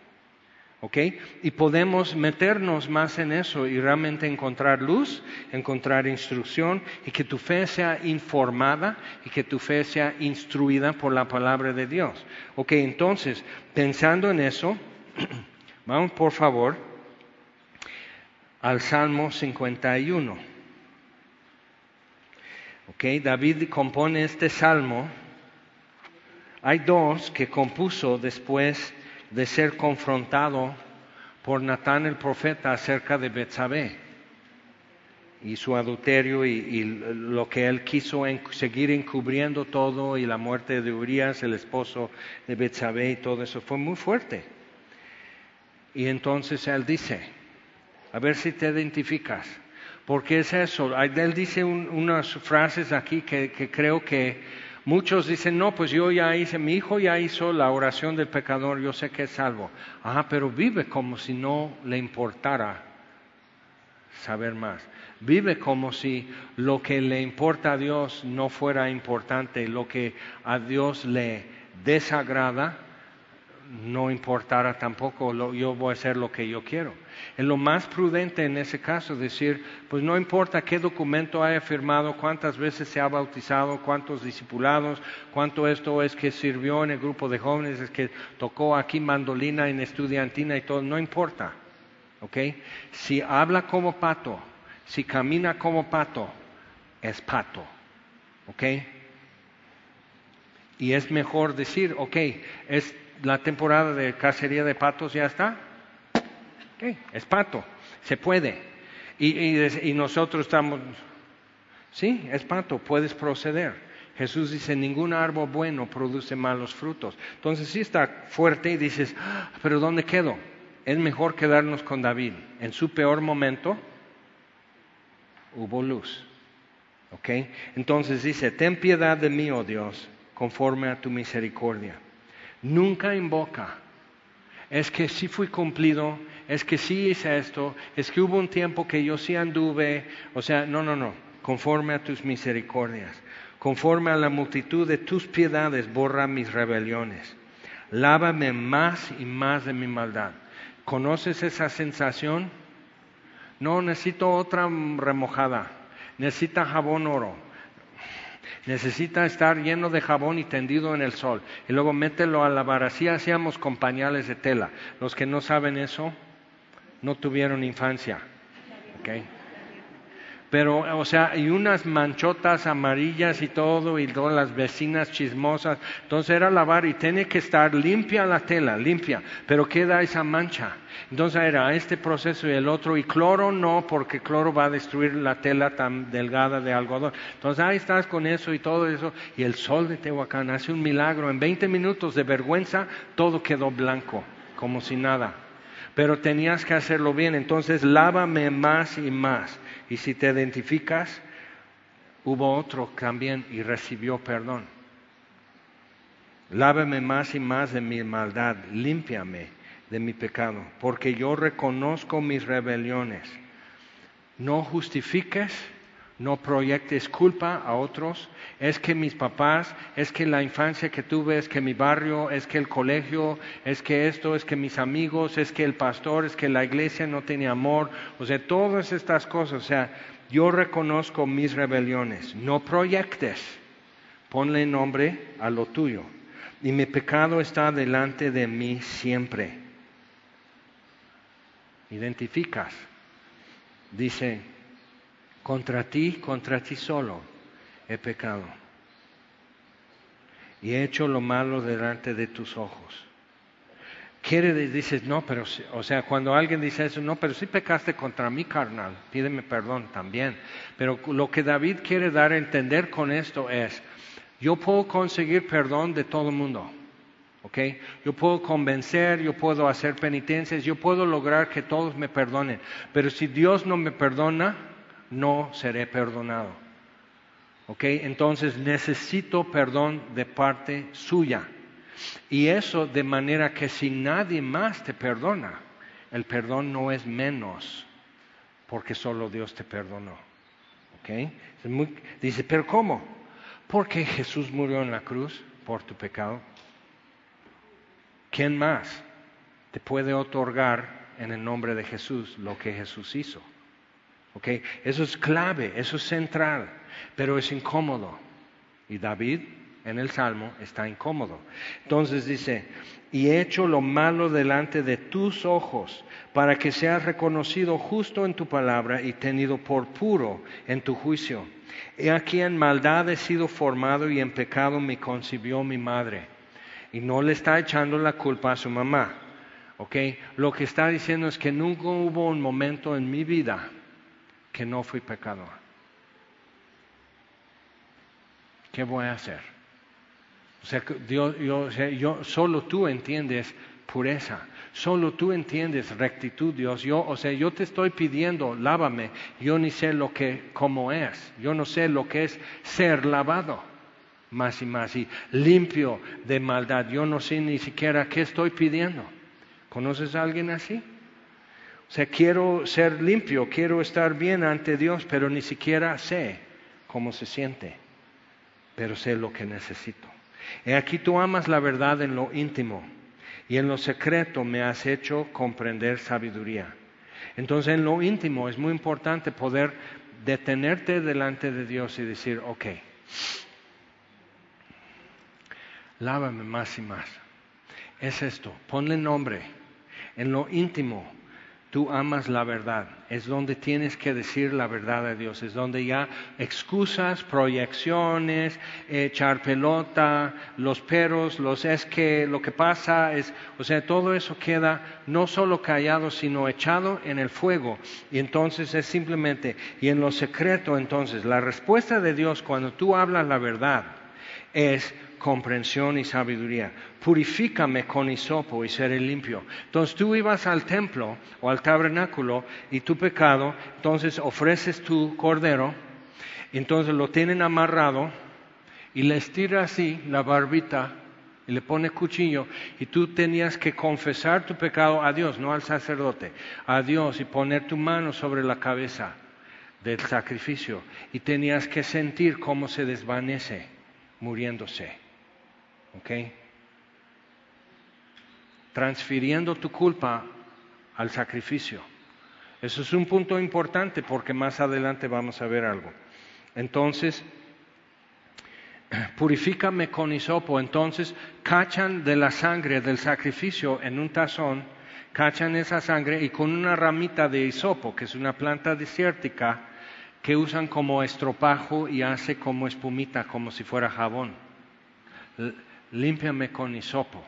¿Ok? Y podemos meternos más en eso y realmente encontrar luz, encontrar instrucción y que tu fe sea informada y que tu fe sea instruida por la palabra de Dios. Ok, entonces, pensando en eso, vamos por favor al Salmo 51. Ok, David compone este salmo. Hay dos que compuso después de ser confrontado por Natán el profeta acerca de Betsabé y su adulterio y, lo que él quiso seguir encubriendo todo y la muerte de Urias, el esposo de Betsabé y todo eso fue muy fuerte. Y entonces él dice, a ver si te identificas, porque es eso. Él dice unas frases aquí que creo que Muchos dicen, no, pues yo ya hice, mi hijo ya hizo la oración del pecador, yo sé que es salvo. Ajá, pero vive como si no le importara saber más. Vive como si lo que le importa a Dios no fuera importante, lo que a Dios le desagrada no importara tampoco, yo voy a hacer lo que yo quiero. Es lo más prudente en ese caso decir, pues no importa qué documento haya firmado, cuántas veces se ha bautizado, cuántos discipulados, cuánto esto es que sirvió en el grupo de jóvenes, es que tocó aquí mandolina en estudiantina y todo, no importa. ¿Ok? Si habla como pato, si camina como pato, es pato. ¿Ok? Y es mejor decir, ok, es la temporada de cacería de patos ya está. es pato, se puede. Y, nosotros estamos, sí, es pato, puedes proceder. Jesús dice, ningún árbol bueno produce malos frutos. Entonces sí está fuerte y dices, ah, pero ¿dónde quedo? Es mejor quedarnos con David. En su peor momento hubo luz. ¿Ok? Entonces dice, ten piedad de mí, oh Dios, conforme a tu misericordia nunca invoca. Es que sí fui cumplido, es que sí hice esto, es que hubo un tiempo que yo sí anduve, o sea, no, no, no, conforme a tus misericordias, conforme a la multitud de tus piedades, borra mis rebeliones. Lávame más y más de mi maldad. ¿Conoces esa sensación? No, necesito otra remojada. Necesita jabón oro necesita estar lleno de jabón y tendido en el sol. Y luego mételo a lavar. Así hacíamos con pañales de tela. Los que no saben eso, no tuvieron infancia. ¿Okay? Pero, o sea, y unas manchotas amarillas y todo, y todas las vecinas chismosas. Entonces era lavar y tiene que estar limpia la tela, limpia, pero queda esa mancha. Entonces era este proceso y el otro, y cloro no, porque cloro va a destruir la tela tan delgada de algodón. Entonces ahí estás con eso y todo eso, y el sol de Tehuacán hace un milagro. En 20 minutos de vergüenza, todo quedó blanco, como si nada. Pero tenías que hacerlo bien. Entonces, lávame más y más. Y si te identificas, hubo otro también y recibió perdón. Lávame más y más de mi maldad, límpiame de mi pecado, porque yo reconozco mis rebeliones. No justifiques no proyectes culpa a otros. Es que mis papás, es que la infancia que tuve, es que mi barrio, es que el colegio, es que esto, es que mis amigos, es que el pastor, es que la iglesia no tiene amor. O sea, todas estas cosas. O sea, yo reconozco mis rebeliones. No proyectes. Ponle nombre a lo tuyo. Y mi pecado está delante de mí siempre. Identificas. Dice, contra ti, contra ti solo he pecado. Y he hecho lo malo delante de tus ojos. Quiere, dices, no, pero, o sea, cuando alguien dice eso, no, pero si pecaste contra mí, carnal, pídeme perdón también. Pero lo que David quiere dar a entender con esto es, yo puedo conseguir perdón de todo el mundo. ¿ok? Yo puedo convencer, yo puedo hacer penitencias, yo puedo lograr que todos me perdonen. Pero si Dios no me perdona, no seré perdonado. ¿Ok? Entonces necesito perdón de parte suya. Y eso de manera que si nadie más te perdona, el perdón no es menos, porque solo Dios te perdonó. ¿Ok? dice, pero ¿cómo? Porque Jesús murió en la cruz por tu pecado. ¿Quién más te puede otorgar en el nombre de Jesús lo que Jesús hizo? Eso es clave, eso es central, pero es incómodo. Y David en el Salmo está incómodo. Entonces dice, y he hecho lo malo delante de tus ojos, para que seas reconocido justo en tu palabra y tenido por puro en tu juicio. He aquí en maldad he sido formado y en pecado me concibió mi madre. Y no le está echando la culpa a su mamá. ¿okay? Lo que está diciendo es que nunca hubo un momento en mi vida que no fui pecador. ¿Qué voy a hacer? O sea, Dios, yo, solo tú entiendes pureza, solo tú entiendes rectitud, Dios. Yo, o sea, yo te estoy pidiendo, lávame. Yo ni sé lo que, cómo es. Yo no sé lo que es ser lavado. Más y más y limpio de maldad. Yo no sé ni siquiera qué estoy pidiendo. ¿Conoces a alguien así? O sea, quiero ser limpio, quiero estar bien ante Dios, pero ni siquiera sé cómo se siente, pero sé lo que necesito. Y aquí tú amas la verdad en lo íntimo y en lo secreto me has hecho comprender sabiduría. Entonces en lo íntimo es muy importante poder detenerte delante de Dios y decir, ok, lávame más y más. Es esto, ponle nombre en lo íntimo tú amas la verdad. Es donde tienes que decir la verdad a Dios. Es donde ya excusas, proyecciones, echar pelota, los peros, los es que lo que pasa es, o sea, todo eso queda no solo callado, sino echado en el fuego. Y entonces es simplemente, y en lo secreto entonces, la respuesta de Dios cuando tú hablas la verdad es comprensión y sabiduría. Purifícame con hisopo y seré limpio. Entonces tú ibas al templo o al tabernáculo y tu pecado, entonces ofreces tu cordero, entonces lo tienen amarrado y le estira así la barbita y le pone cuchillo y tú tenías que confesar tu pecado a Dios, no al sacerdote, a Dios y poner tu mano sobre la cabeza del sacrificio y tenías que sentir cómo se desvanece muriéndose. ¿Ok? Transfiriendo tu culpa al sacrificio. Eso es un punto importante porque más adelante vamos a ver algo. Entonces, purifícame con hisopo. Entonces, cachan de la sangre del sacrificio en un tazón, cachan esa sangre y con una ramita de hisopo, que es una planta desértica, que usan como estropajo y hace como espumita, como si fuera jabón límpiame con hisopo.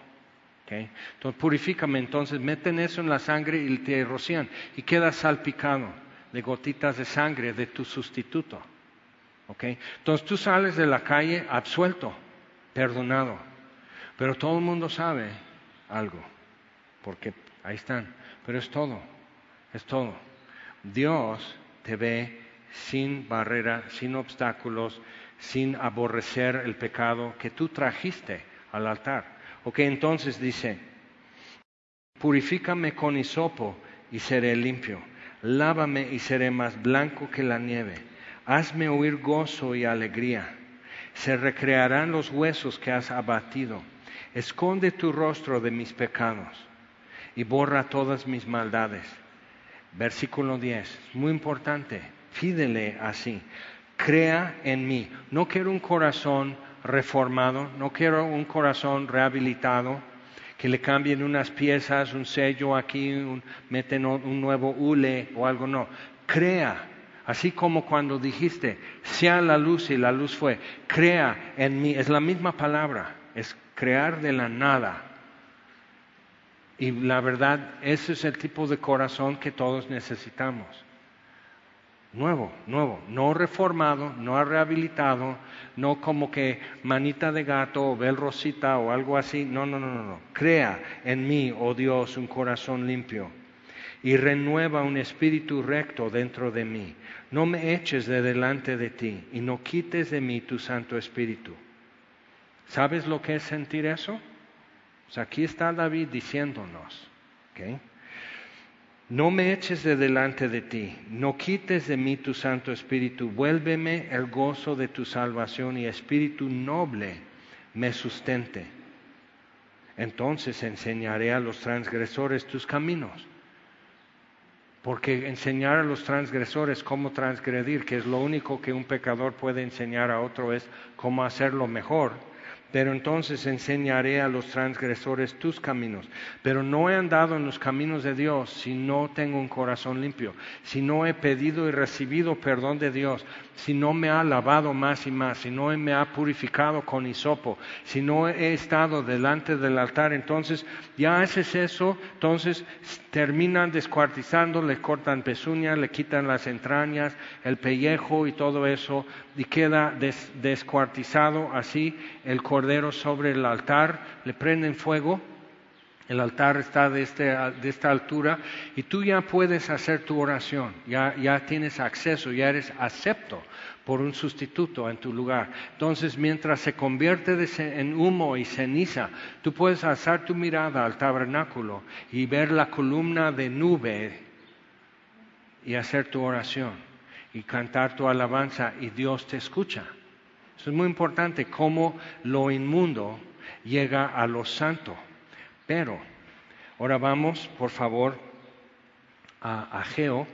Okay. Entonces, purifícame, entonces meten eso en la sangre y te rocían y quedas salpicado de gotitas de sangre de tu sustituto. Okay. Entonces tú sales de la calle absuelto, perdonado, pero todo el mundo sabe algo, porque Ahí están. Pero es todo, es todo. Dios te ve sin barrera, sin obstáculos, sin aborrecer el pecado que tú trajiste al altar. Ok, entonces dice, purifícame con hisopo y seré limpio, lávame y seré más blanco que la nieve, hazme oír gozo y alegría, se recrearán los huesos que has abatido, esconde tu rostro de mis pecados y borra todas mis maldades. Versículo 10, muy importante, pídele así, crea en mí. No quiero un corazón reformado, no quiero un corazón rehabilitado, que le cambien unas piezas, un sello aquí, meten un nuevo hule o algo, no. Crea, así como cuando dijiste, sea la luz y la luz fue, crea en mí, es la misma palabra, es crear de la nada. Y la verdad, ese es el tipo de corazón que todos necesitamos. Nuevo, nuevo, no reformado, no rehabilitado, no como que manita de gato o bel rosita o algo así. No, no, no, no. Crea en mí, oh Dios, un corazón limpio y renueva un espíritu recto dentro de mí. No me eches de delante de ti y no quites de mí tu Santo Espíritu. ¿Sabes lo que es sentir eso? Pues aquí está David diciéndonos. ¿okay? No me eches de delante de ti, no quites de mí tu Santo Espíritu, vuélveme el gozo de tu salvación y Espíritu noble me sustente. Entonces enseñaré a los transgresores tus caminos. Porque enseñar a los transgresores cómo transgredir, que es lo único que un pecador puede enseñar a otro, es cómo hacerlo mejor pero entonces enseñaré a los transgresores tus caminos. Pero no he andado en los caminos de Dios si no tengo un corazón limpio, si no he pedido y recibido perdón de Dios, si no me ha lavado más y más, si no me ha purificado con hisopo, si no he estado delante del altar, entonces ya haces eso, entonces terminan descuartizando, le cortan pezuñas, le quitan las entrañas, el pellejo y todo eso, y queda descuartizado así el cordero sobre el altar, le prenden fuego, el altar está de, este, esta altura y tú ya puedes hacer tu oración, ya, ya tienes acceso, ya eres acepto por un sustituto en tu lugar. Entonces, mientras se convierte en humo y ceniza, tú puedes alzar tu mirada al tabernáculo y ver la columna de nube y hacer tu oración y cantar tu alabanza y Dios te escucha. Es muy importante, cómo lo inmundo llega a lo santo. Pero, ahora vamos, por favor, a Ageo.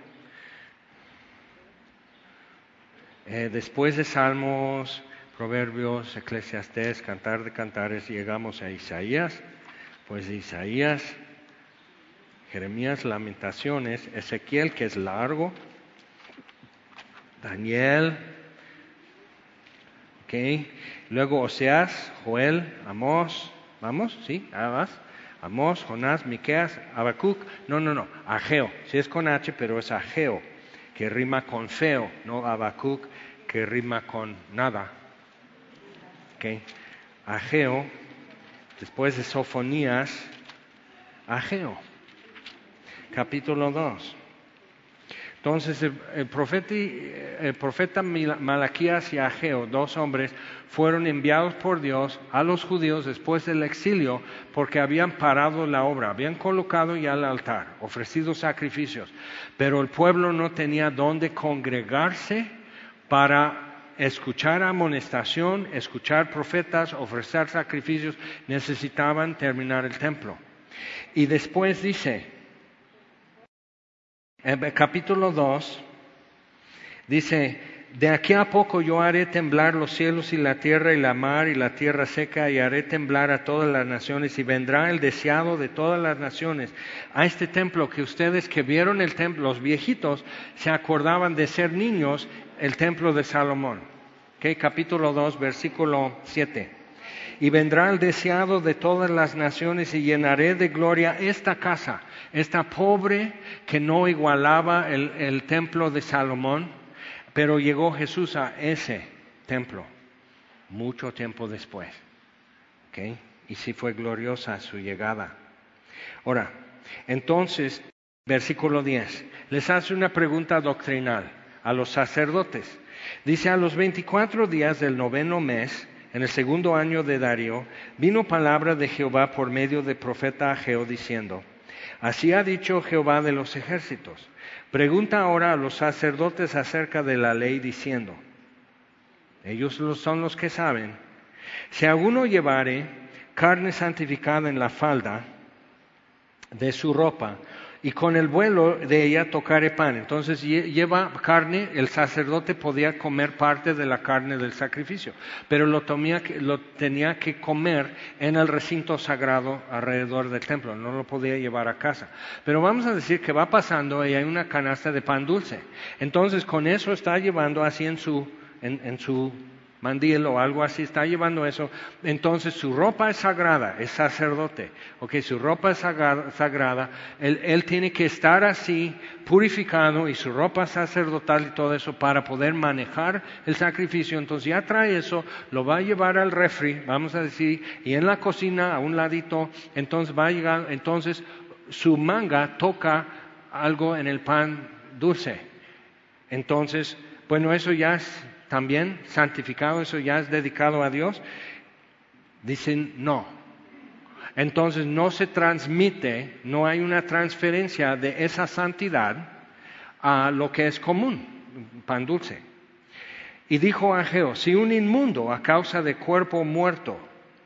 Eh, después de Salmos, Proverbios, Eclesiastés, Cantar de Cantares, llegamos a Isaías. Pues de Isaías, Jeremías, Lamentaciones, Ezequiel, que es largo, Daniel, ok, luego Oseas, Joel, Amós, vamos, sí, vas, Amós, Jonás, Miqueas, Habacuc, no, no, no, Ageo, sí es con H, pero es Ageo, que rima con feo, no Habacuc, que rima con nada, ok, Ageo, después de Sofonías, Ageo, capítulo 2. Entonces el, profeta, Malaquías y Ageo, dos hombres, fueron enviados por Dios a los judíos después del exilio porque habían parado la obra, habían colocado ya el altar, ofrecido sacrificios, pero el pueblo no tenía dónde congregarse para escuchar amonestación, escuchar profetas, ofrecer sacrificios, necesitaban terminar el templo. Y después dice, el capítulo 2 dice, de aquí a poco yo haré temblar los cielos y la tierra y la mar y la tierra seca y haré temblar a todas las naciones y vendrá el deseado de todas las naciones a este templo que ustedes que vieron el templo, los viejitos, se acordaban de ser niños, el templo de Salomón. Capítulo 2, versículo 7. Y vendrá el deseado de todas las naciones y llenaré de gloria esta casa esta pobre que no igualaba el, templo de Salomón, pero llegó Jesús a ese templo mucho tiempo después. Y sí fue gloriosa su llegada. Ahora, Entonces, versículo 10, les hace una pregunta doctrinal a los sacerdotes. Dice, a los 24 días del noveno mes, en el segundo año de Darío, vino palabra de Jehová por medio del profeta Ageo diciendo, Así ha dicho Jehová de los ejércitos. Pregunta ahora a los sacerdotes acerca de la ley diciendo, ellos son los que saben, si alguno llevare carne santificada en la falda de su ropa, y con el vuelo de ella tocare pan. Entonces lleva carne, el sacerdote podía comer parte de la carne del sacrificio, pero lo, lo, tenía que comer en el recinto sagrado alrededor del templo, no lo podía llevar a casa. Pero vamos a decir que va pasando y hay una canasta de pan dulce. Entonces con eso está llevando así en su, en su mandil o algo así, está llevando eso, entonces su ropa es sagrada, es sacerdote, ok, su ropa es sagrada, él, tiene que estar así, purificado y su ropa sacerdotal y todo eso para poder manejar el sacrificio, entonces ya trae eso, lo va a llevar al refri, vamos a decir, y en la cocina a un ladito, entonces va a llegar, entonces su manga toca algo en el pan dulce, entonces, bueno, eso ya es también santificado, eso ya es dedicado a Dios? Dicen no. Entonces no se transmite, no hay una transferencia de esa santidad a lo que es común, pan dulce. Y dijo a Geo, si un inmundo a causa de cuerpo muerto,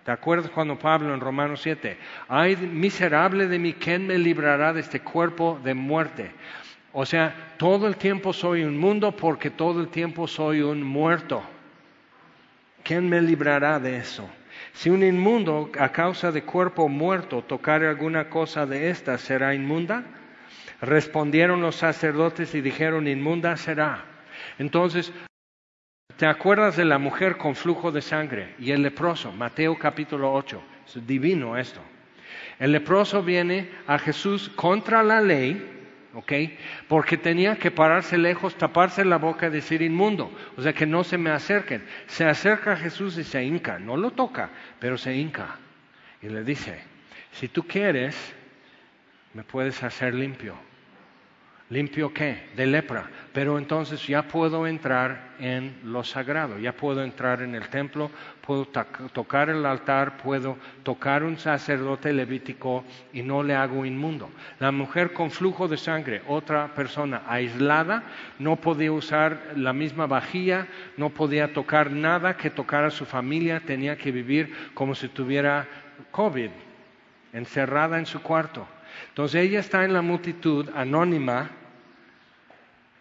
¿te acuerdas cuando Pablo en Romanos 7, ay miserable de mí, ¿quién me librará de este cuerpo de muerte? O sea, todo el tiempo soy un mundo porque todo el tiempo soy un muerto. ¿Quién me librará de eso? Si un inmundo a causa de cuerpo muerto tocare alguna cosa de esta, ¿será inmunda? Respondieron los sacerdotes y dijeron, inmunda será. Entonces, ¿te acuerdas de la mujer con flujo de sangre y el leproso? Mateo capítulo 8. Es divino esto. El leproso viene a Jesús contra la ley ¿ok? Porque tenía que pararse lejos, taparse la boca y decir inmundo, o sea que no se me acerquen. Se acerca Jesús y se hinca, no lo toca, pero se hinca y le dice, si tú quieres, me puedes hacer limpio. ¿Limpio qué? De lepra. Pero entonces ya puedo entrar en lo sagrado, ya puedo entrar en el templo, puedo tocar el altar, puedo tocar un sacerdote levítico y no le hago inmundo. La mujer con flujo de sangre, otra persona aislada, no podía usar la misma vajilla, no podía tocar nada que tocara a su familia, tenía que vivir como si tuviera COVID, encerrada en su cuarto. Entonces ella está en la multitud anónima,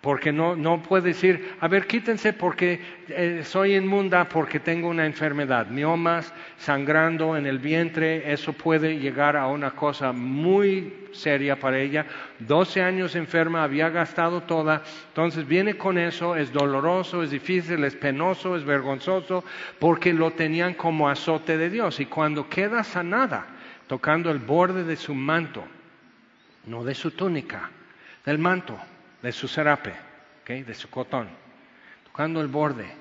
porque no, no puede decir, a ver, quítense porque eh, soy inmunda, porque tengo una enfermedad, miomas, sangrando en el vientre, eso puede llegar a una cosa muy seria para ella. 12 años enferma, había gastado toda, entonces viene con eso, es doloroso, es difícil, es penoso, es vergonzoso, porque lo tenían como azote de Dios. Y cuando queda sanada, tocando el borde de su manto, no de su túnica, del manto, de su serape, de su cotón, tocando el borde,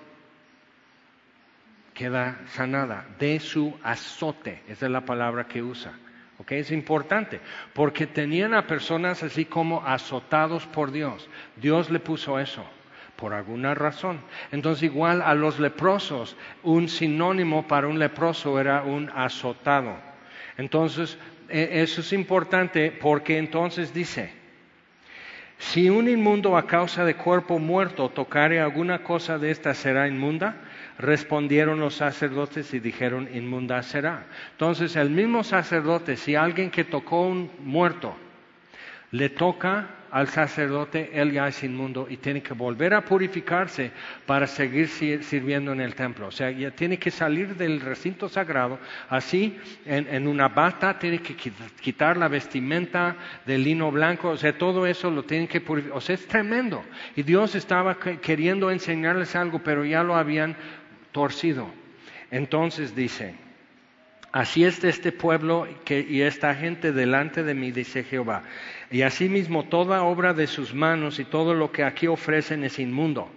queda sanada de su azote, esa es la palabra que usa. Okay, es importante, porque tenían a personas así como azotados por Dios. Dios le puso eso por alguna razón. Entonces igual a los leprosos, un sinónimo para un leproso era un azotado. Entonces, e, eso es importante porque entonces dice, si un inmundo a causa de cuerpo muerto tocare alguna cosa de esta será inmunda, respondieron los sacerdotes y dijeron inmunda será. Entonces el mismo sacerdote, si alguien que tocó un muerto le toca al sacerdote, él ya es inmundo y tiene que volver a purificarse para seguir sirviendo en el templo. O sea, ya tiene que salir del recinto sagrado, así en, una bata tiene que quitar la vestimenta de lino blanco, o sea, todo eso lo tiene que purificar. O sea, es tremendo. Y Dios estaba queriendo enseñarles algo, pero ya lo habían torcido. Entonces dice, Así es este pueblo y esta gente delante de mí, dice Jehová. Y asimismo toda obra de sus manos y todo lo que aquí ofrecen es inmundo.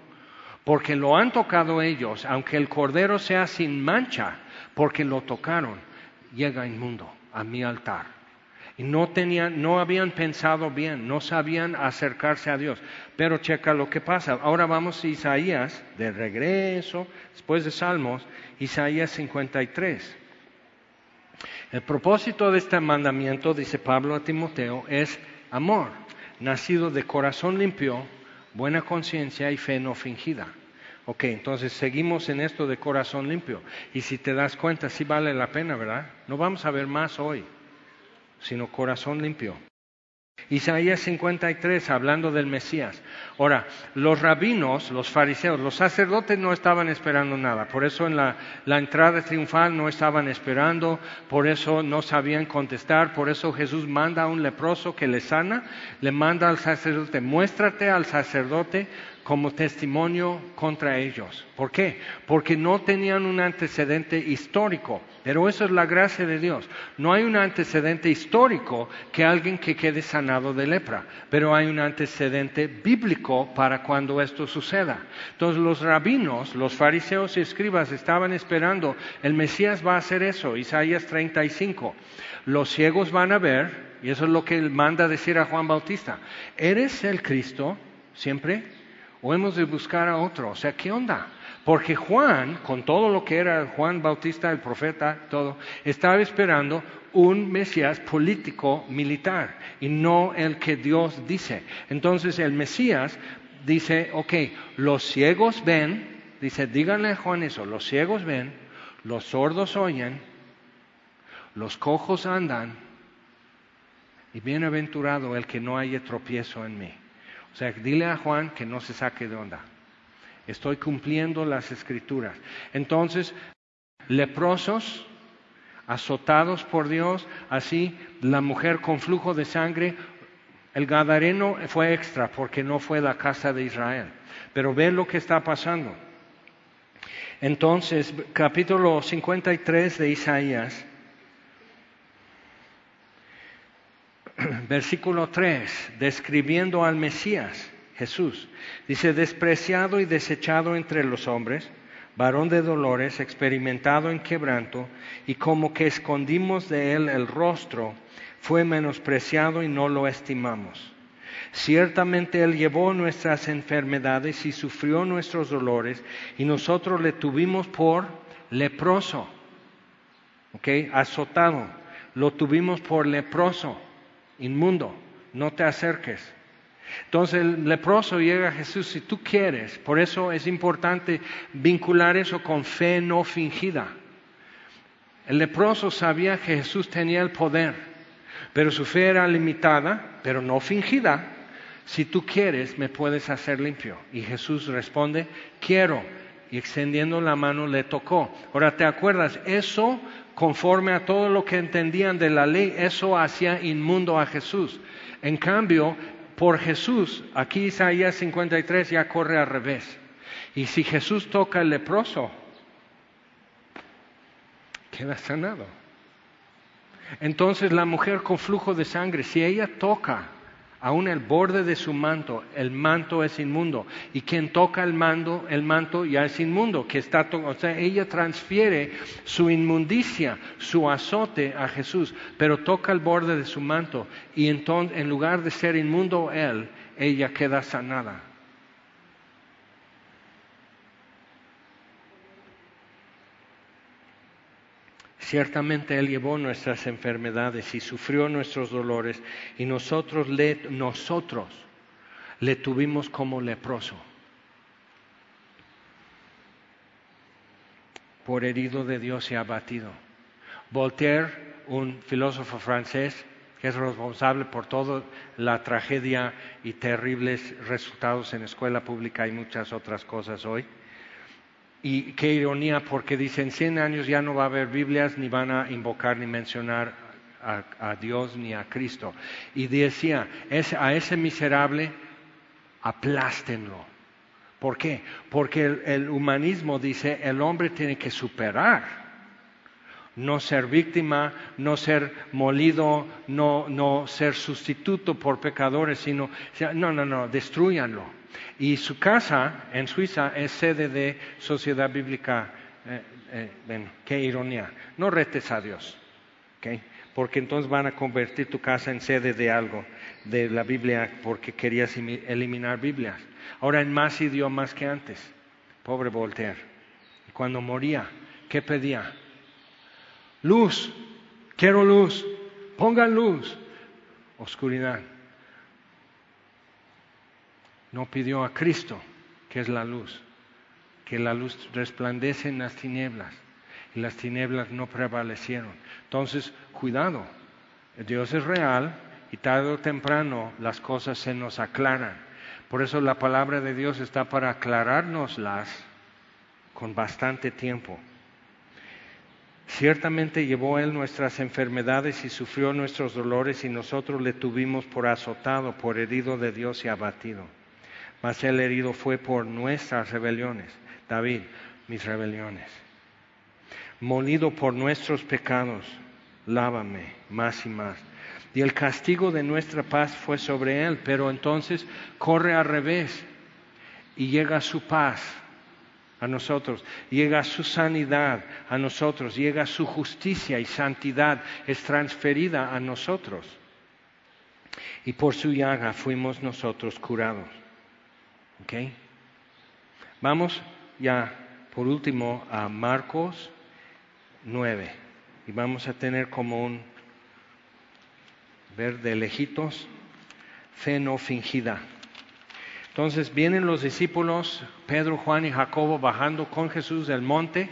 Porque lo han tocado ellos, aunque el cordero sea sin mancha, porque lo tocaron, llega inmundo a mi altar. Y no tenían, no habían pensado bien, no sabían acercarse a Dios. Pero checa lo que pasa. Ahora vamos a Isaías, de regreso, después de Salmos, Isaías 53. El propósito de este mandamiento, dice Pablo a Timoteo, es amor, nacido de corazón limpio, buena conciencia y fe no fingida. Ok, entonces seguimos en esto de corazón limpio. Y si te das cuenta, sí vale la pena, ¿verdad? No vamos a ver más hoy sino corazón limpio. Isaías 53, hablando del Mesías. Ahora, los rabinos, los fariseos, los sacerdotes no estaban esperando nada, por eso en la, la, entrada triunfal no estaban esperando, por eso no sabían contestar, por eso Jesús manda a un leproso que le sana, le manda al sacerdote, muéstrate al sacerdote como testimonio contra ellos. ¿Por qué? Porque no tenían un antecedente histórico. Pero eso es la gracia de Dios. No hay un antecedente histórico que alguien que quede sanado de lepra, pero hay un antecedente bíblico para cuando esto suceda. Entonces los rabinos, los fariseos y escribas estaban esperando, el Mesías va a hacer eso, Isaías 35. Los ciegos van a ver, y eso es lo que él manda decir a Juan Bautista, ¿eres el Cristo siempre? ¿O hemos de buscar a otro? O sea, ¿qué onda? Porque Juan, con todo lo que era Juan Bautista, el profeta, todo, estaba esperando un Mesías político militar y no el que Dios dice. Entonces el Mesías dice, ok, los ciegos ven, dice, díganle a Juan eso, los ciegos ven, los sordos oyen, los cojos andan, y bienaventurado el que no haya tropiezo en mí. O sea, dile a Juan que no se saque de onda. Estoy cumpliendo las escrituras. Entonces, leprosos, azotados por Dios, así la mujer con flujo de sangre, el Gadareno fue extra porque no fue la casa de Israel. Pero ve lo que está pasando. Entonces, capítulo 53 de Isaías, versículo 3, describiendo al Mesías, Jesús. Dice, despreciado y desechado entre los hombres, varón de dolores, experimentado en quebranto, y como que escondimos de él el rostro, fue menospreciado y no lo estimamos. Ciertamente Él llevó nuestras enfermedades y sufrió nuestros dolores, y nosotros le tuvimos por leproso, ¿ok? Azotado, lo tuvimos por leproso inmundo, no te acerques. Entonces el leproso llega a Jesús si tú quieres. Por eso es importante vincular eso con fe no fingida. El leproso sabía que Jesús tenía el poder, pero su fe era limitada, pero no fingida. Si tú quieres, me puedes hacer limpio. Y Jesús responde, quiero. Y extendiendo la mano le tocó. Ahora, ¿te acuerdas? Eso conforme a todo lo que entendían de la ley, eso hacía inmundo a Jesús. En cambio, por Jesús, aquí Isaías 53 ya corre al revés. Y si Jesús toca el leproso, queda sanado. Entonces la mujer con flujo de sangre, si ella toca aún el borde de su manto, el manto es inmundo. Y quien toca el manto, el manto ya es inmundo, que está o sea, ella transfiere su inmundicia, su azote a Jesús, pero toca el borde de su manto y entonces en lugar de ser inmundo él, ella queda sanada. Ciertamente Él llevó nuestras enfermedades y sufrió nuestros dolores y nosotros le, nosotros le tuvimos como leproso. Por herido de Dios y abatido. Voltaire, un filósofo francés que es responsable por toda la tragedia y terribles resultados en escuela pública y muchas otras cosas hoy, y qué ironía, porque dicen 100 años ya no va a haber Biblias, ni van a invocar ni mencionar a, Dios ni a Cristo. Y decía, a ese miserable aplástenlo. ¿Por qué? Porque el, humanismo dice, el hombre tiene que superar no ser víctima, no ser molido, no, no ser sustituto por pecadores, sino, no, no, no, destruyanlo. Y su casa en Suiza es sede de Sociedad Bíblica. Eh, eh, qué ironía. No retes a Dios. porque entonces van a convertir tu casa en sede de algo, de la Biblia, porque querías eliminar Biblias. Ahora en más idiomas que antes. Pobre Voltaire. Cuando moría, ¿qué pedía? Luz, quiero luz, pongan luz. Oscuridad. No pidió a Cristo, que es la luz, que la luz resplandece en las tinieblas y las tinieblas no prevalecieron. Entonces, cuidado, Dios es real y tarde o temprano las cosas se nos aclaran. Por eso la palabra de Dios está para aclarárnoslas con bastante tiempo. Ciertamente llevó Él nuestras enfermedades y sufrió nuestros dolores y nosotros le tuvimos por azotado, por herido de Dios y abatido. Mas el herido fue por nuestras rebeliones. David, mis rebeliones molido por nuestros pecados, lávame más y más. Y el castigo de nuestra paz fue sobre él, pero entonces corre al revés y llega su paz a nosotros, llega su sanidad a nosotros, llega su justicia y santidad es transferida a nosotros. Y por su llaga fuimos nosotros curados. ¿Ok? Vamos ya por último a Marcos 9. Y vamos a tener como un ver de lejitos, fe no fingida. Entonces vienen los discípulos, Pedro, Juan y Jacobo, bajando con Jesús del monte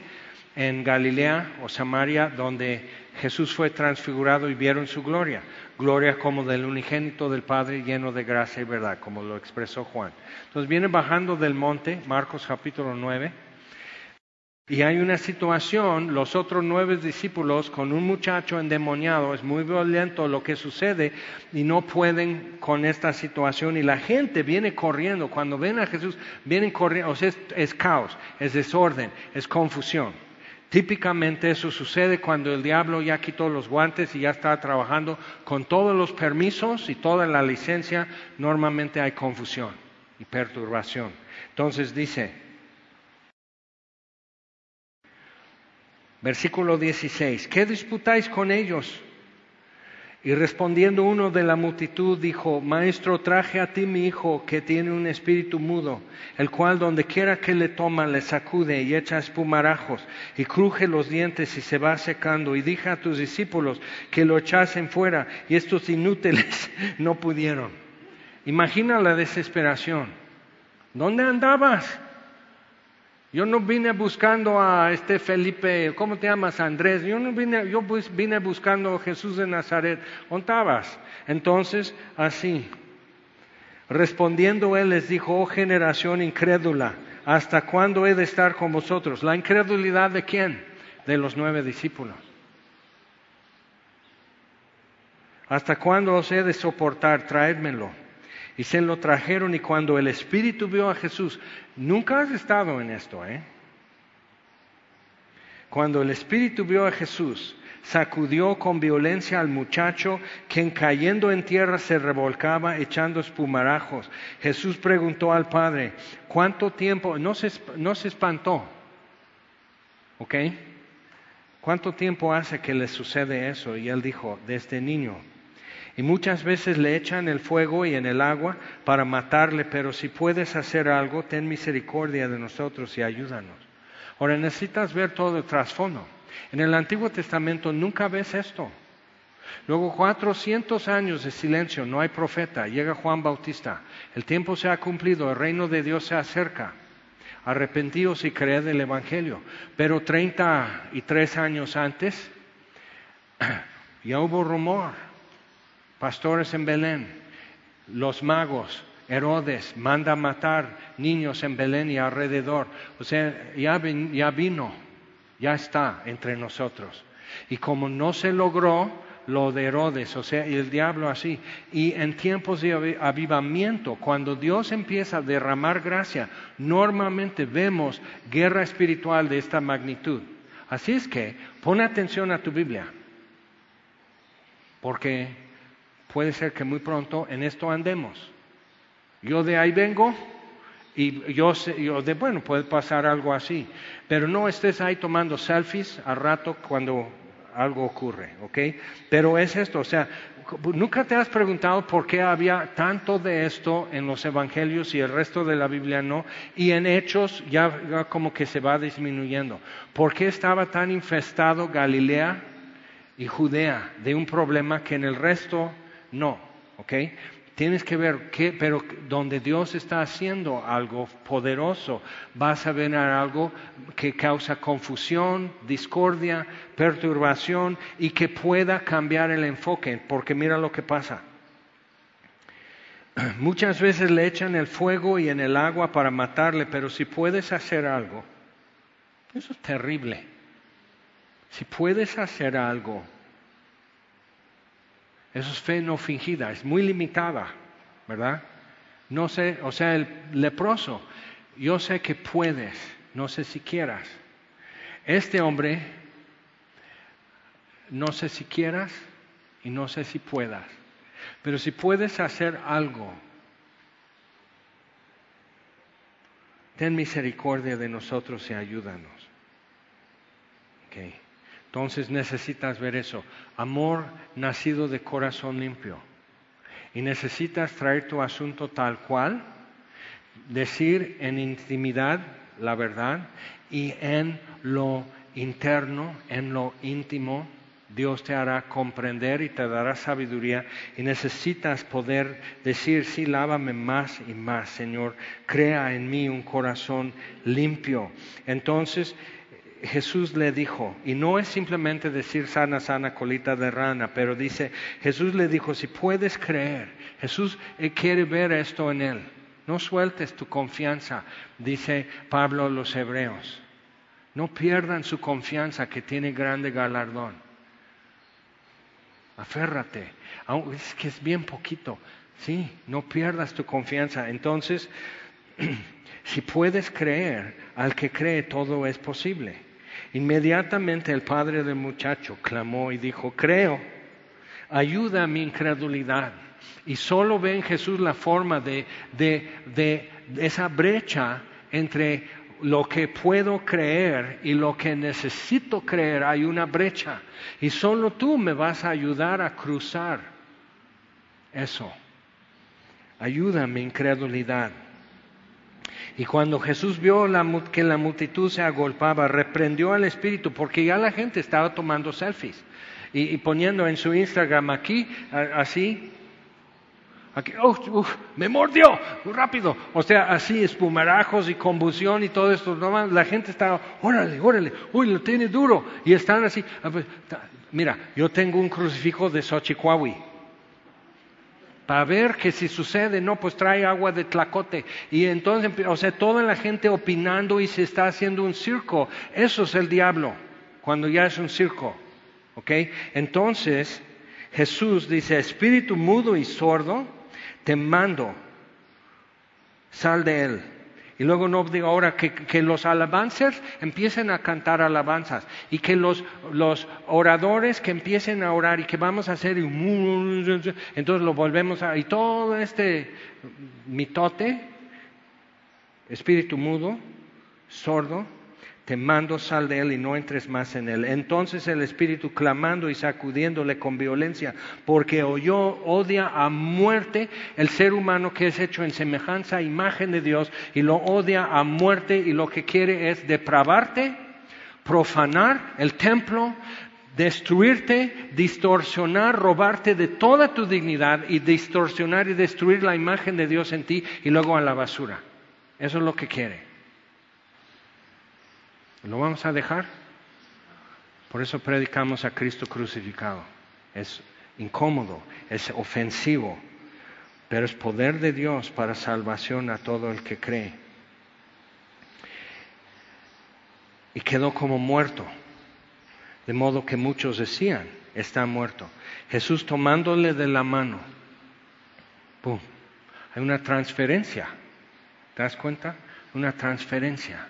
en Galilea o Samaria, donde Jesús fue transfigurado y vieron su gloria. Gloria como del unigénito del Padre lleno de gracia y verdad, como lo expresó Juan. Entonces vienen bajando del monte, Marcos capítulo 9 y hay una situación, los otros nueve discípulos con un muchacho endemoniado, es muy violento lo que sucede y no pueden con esta situación y la gente viene corriendo, cuando ven a Jesús, vienen corriendo, o sea, es, caos, es desorden, es confusión. Típicamente eso sucede cuando el diablo ya quitó los guantes y ya está trabajando con todos los permisos y toda la licencia, normalmente hay confusión y perturbación. Entonces dice, Versículo 16, ¿qué disputáis con ellos? Y respondiendo uno de la multitud dijo, Maestro, traje a ti mi hijo que tiene un espíritu mudo, el cual donde quiera que le toma le sacude y echa espumarajos y cruje los dientes y se va secando. Y dije a tus discípulos que lo echasen fuera y estos inútiles no pudieron. Imagina la desesperación. ¿Dónde andabas? Yo no vine buscando a este Felipe, ¿cómo te llamas? Andrés. Yo no vine, yo vine buscando a Jesús de Nazaret. ¿Ontabas? Entonces, así. Respondiendo él les dijo, oh generación incrédula, ¿hasta cuándo he de estar con vosotros? ¿La incredulidad de quién? De los nueve discípulos. ¿Hasta cuándo os he de soportar? Traédmelo. Y se lo trajeron y cuando el Espíritu vio a Jesús, nunca has estado en esto, ¿eh? Cuando el Espíritu vio a Jesús, sacudió con violencia al muchacho, quien cayendo en tierra se revolcaba echando espumarajos. Jesús preguntó al Padre, ¿cuánto tiempo? No se, no se espantó, ¿ok? ¿Cuánto tiempo hace que le sucede eso? Y él dijo, desde niño. Y muchas veces le echan el fuego y en el agua para matarle, pero si puedes hacer algo, ten misericordia de nosotros y ayúdanos. Ahora necesitas ver todo el trasfondo. En el Antiguo Testamento nunca ves esto. Luego 400 años de silencio, no hay profeta, llega Juan Bautista, el tiempo se ha cumplido, el reino de Dios se acerca. Arrepentíos y creed el Evangelio. Pero 33 años antes ya hubo rumor pastores en Belén, los magos, Herodes manda matar niños en Belén y alrededor. O sea, ya, vino, ya está entre nosotros. Y como no se logró lo de Herodes, o sea, el diablo así, y en tiempos de avivamiento, cuando Dios empieza a derramar gracia, normalmente vemos guerra espiritual de esta magnitud. Así es que pon atención a tu Biblia, porque puede ser que muy pronto en esto andemos. Yo de ahí vengo y yo, yo de, bueno, puede pasar algo así, pero no estés ahí tomando selfies al rato cuando algo ocurre, ¿ok? Pero es esto, o sea, ¿nunca te has preguntado por qué había tanto de esto en los evangelios y el resto de la Biblia no? Y en hechos ya, como que se va disminuyendo. ¿Por qué estaba tan infestado Galilea y Judea de un problema que en el resto no? ¿Ok? Tienes que ver qué, pero donde Dios está haciendo algo poderoso, vas a ver algo que causa confusión, discordia, perturbación y que pueda cambiar el enfoque, porque mira lo que pasa. Muchas veces le echan el fuego y en el agua para matarle, pero si puedes hacer algo, eso es terrible. Si puedes hacer algo eso es fe no fingida, es muy limitada, ¿verdad? No sé, o sea, el leproso, yo sé que puedes, no sé si quieras. Este hombre, no sé si quieras y no sé si puedas, pero si puedes hacer algo, ten misericordia de nosotros y ayúdanos. Okay. Entonces necesitas ver eso. Amor nacido de corazón limpio. Y necesitas traer tu asunto tal cual, decir en intimidad la verdad y en lo interno, en lo íntimo, Dios te hará comprender y te dará sabiduría y necesitas poder decir, sí, lávame más y más, Señor, crea en mí un corazón limpio. Entonces, Jesús le dijo, y no es simplemente decir sana, sana, colita de rana, pero dice, Jesús le dijo, si puedes creer, Jesús eh, quiere ver esto en él. No sueltes tu confianza, dice Pablo a los hebreos. No pierdan su confianza que tiene grande galardón. Aférrate. Es que es bien poquito. Sí, no pierdas tu confianza. Entonces, si puedes creer, al que cree todo es posible. Inmediatamente el padre del muchacho clamó y dijo, creo, ayuda a mi incredulidad. Y solo ve en Jesús la forma de, esa brecha entre lo que puedo creer y lo que necesito creer. Hay una brecha. Y solo tú me vas a ayudar a cruzar eso. Ayuda a mi incredulidad. Y cuando Jesús vio que la multitud se agolpaba, reprendió al espíritu, porque ya la gente estaba tomando selfies y, poniendo en su Instagram aquí, así, Aquí, oh, me mordió, rápido. O sea, así, espumarajos y convulsión y todo esto. la gente estaba, órale, órale, uy, lo tiene duro. Y están así. Mira, yo tengo un crucifijo de Xochicuahui para ver que si sucede, no, pues trae agua de tlacote. Y entonces, o sea, toda la gente opinando y se está haciendo un circo. Eso es el diablo, cuando ya es un circo. ¿Ok? Entonces, Jesús dice, espíritu mudo y sordo, te mando, sal de él. Y luego no digo ahora que, los alabanzas empiecen a cantar alabanzas y que los, los, oradores que empiecen a orar y que vamos a hacer, entonces lo volvemos a... Y todo este mitote, espíritu mudo, sordo, te mando sal de él y no entres más en él. Entonces el espíritu clamando y sacudiéndole con violencia, porque oyó, odia a muerte el ser humano que es hecho en semejanza, imagen de Dios, y lo odia a muerte y lo que quiere es depravarte, profanar el templo, destruirte, distorsionar, robarte de toda tu dignidad y distorsionar y destruir la imagen de Dios en ti y luego a la basura. Eso es lo que quiere. ¿Lo vamos a dejar? Por eso predicamos a Cristo crucificado. Es incómodo, es ofensivo, pero es poder de Dios para salvación a todo el que cree. Y quedó como muerto, de modo que muchos decían, está muerto. Jesús tomándole de la mano, ¡pum! Hay una transferencia. ¿Te das cuenta? Una transferencia.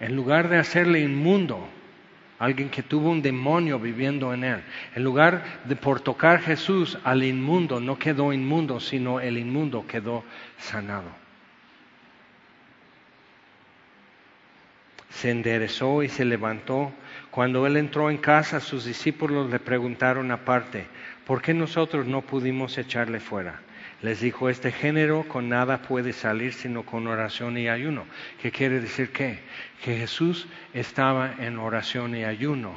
En lugar de hacerle inmundo, alguien que tuvo un demonio viviendo en él, en lugar de por tocar Jesús al inmundo, no quedó inmundo, sino el inmundo quedó sanado. se enderezó y se levantó. Cuando él entró en casa, sus discípulos le preguntaron aparte, ¿por qué nosotros no pudimos echarle fuera? Les dijo, este género con nada puede salir sino con oración y ayuno. ¿Qué quiere decir qué? Que Jesús estaba en oración y ayuno.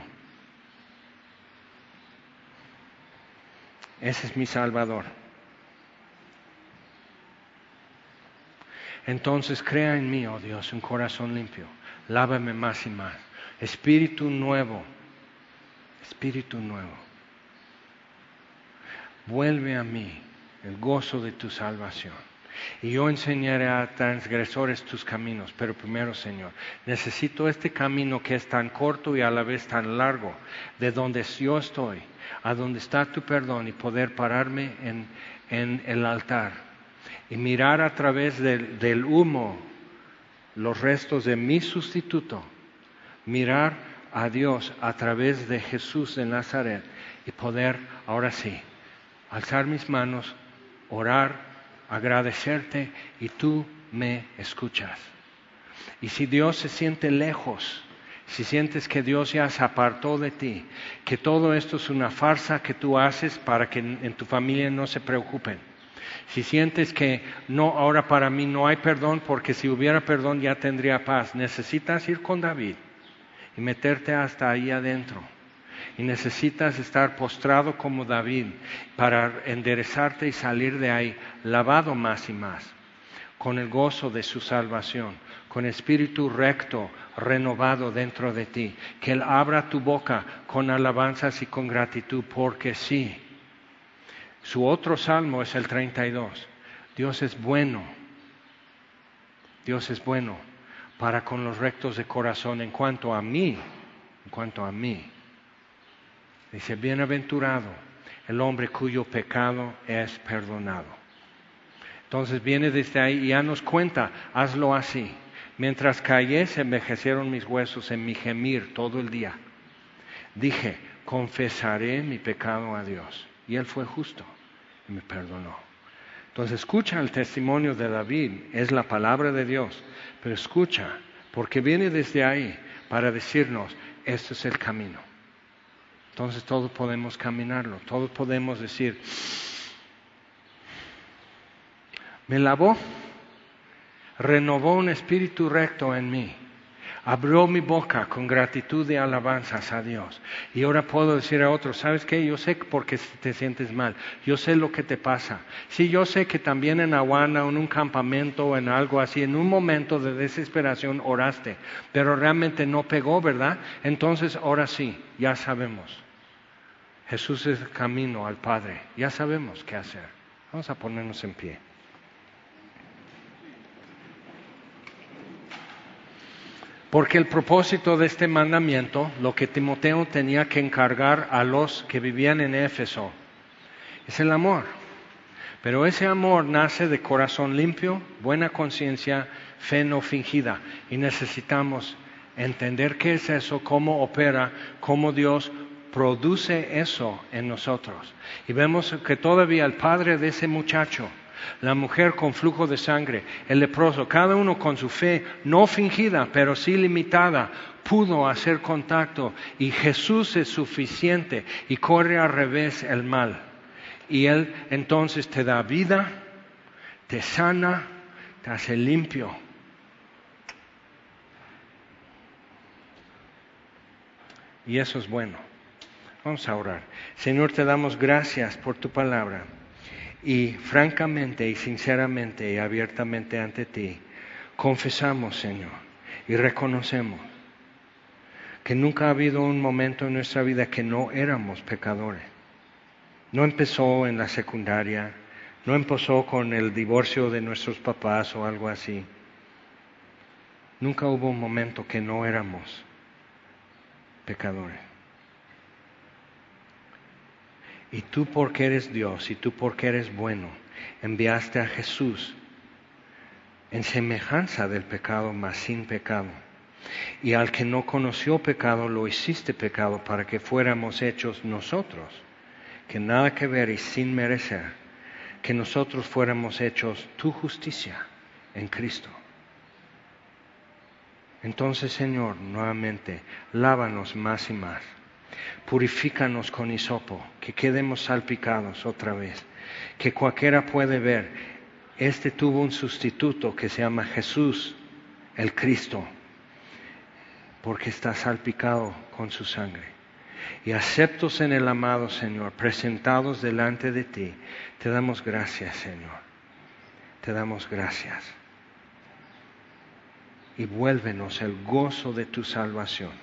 Ese es mi Salvador. Entonces crea en mí, oh Dios, un corazón limpio. Lávame más y más. Espíritu nuevo. Espíritu nuevo. Vuelve a mí el gozo de tu salvación. Y yo enseñaré a transgresores tus caminos. Pero primero, Señor, necesito este camino que es tan corto y a la vez tan largo, de donde yo estoy, a donde está tu perdón y poder pararme en, el altar y mirar a través del humo los restos de mi sustituto, mirar a Dios a través de Jesús de Nazaret y poder, ahora sí, alzar mis manos orar, agradecerte y tú me escuchas. Y si Dios se siente lejos, si sientes que Dios ya se apartó de ti, que todo esto es una farsa que tú haces para que en tu familia no se preocupen, si sientes que no, ahora para mí no hay perdón, porque si hubiera perdón ya tendría paz, necesitas ir con David y meterte hasta ahí adentro y necesitas estar postrado como David para enderezarte y salir de ahí lavado más y más, con el gozo de su salvación, con espíritu recto renovado dentro de ti, que Él abra tu boca con alabanzas y con gratitud, porque sí. Su otro salmo es el 32. Dios es bueno. Dios es bueno para con los rectos de corazón en cuanto a mí, en cuanto a mí. Dice, bienaventurado el hombre cuyo pecado es perdonado. Entonces viene desde ahí y ya nos cuenta, hazlo así. Mientras callé se envejecieron mis huesos en mi gemir todo el día. Dije, confesaré mi pecado a Dios. Y Él fue justo y me perdonó. Entonces escucha el testimonio de David, es la palabra de Dios, pero escucha, porque viene desde ahí para decirnos, este es el camino. Entonces todos podemos caminarlo, todos podemos decir, me lavó, renovó un espíritu recto en mí, abrió mi boca con gratitud y alabanzas a Dios. Y ahora puedo decir a otros, ¿sabes qué? Yo sé por qué te sientes mal, yo sé lo que te pasa. Sí, yo sé que también en Aguana en un campamento o en algo así, en un momento de desesperación oraste, pero realmente no pegó, ¿verdad? Entonces ahora sí, ya sabemos. Jesús es el camino al Padre. Ya sabemos qué hacer. Vamos a ponernos en pie. Porque el propósito de este mandamiento, lo que Timoteo tenía que encargar a los que vivían en Éfeso, es el amor. Pero ese amor nace de corazón limpio, buena conciencia, fe no fingida. Y necesitamos entender qué es eso, cómo opera, cómo Dios produce eso en nosotros. Y vemos que todavía el padre de ese muchacho, la mujer con flujo de sangre, el leproso, cada uno con su fe no fingida, pero sí limitada, pudo hacer contacto y Jesús es suficiente y corre al revés el mal. Y Él entonces te da vida, te sana, te hace limpio. Y eso es bueno. Vamos a orar. Señor, te damos gracias por tu palabra. Y francamente y sinceramente y abiertamente ante ti, confesamos, Señor, y reconocemos que nunca ha habido un momento en nuestra vida que no éramos pecadores. No empezó en la secundaria, no empezó con el divorcio de nuestros papás o algo así. Nunca hubo un momento que no éramos pecadores. Y tú porque eres Dios y tú porque eres bueno, enviaste a Jesús en semejanza del pecado, mas sin pecado. Y al que no conoció pecado, lo hiciste pecado para que fuéramos hechos nosotros, que nada que ver y sin merecer, que nosotros fuéramos hechos tu justicia en Cristo. Entonces, Señor, nuevamente, lávanos más y más. Purifícanos con hisopo, que quedemos salpicados otra vez. Que cualquiera puede ver, este tuvo un sustituto que se llama Jesús, el Cristo, porque está salpicado con su sangre. Y aceptos en el amado Señor, presentados delante de ti, te damos gracias, Señor. Te damos gracias. Y vuélvenos el gozo de tu salvación.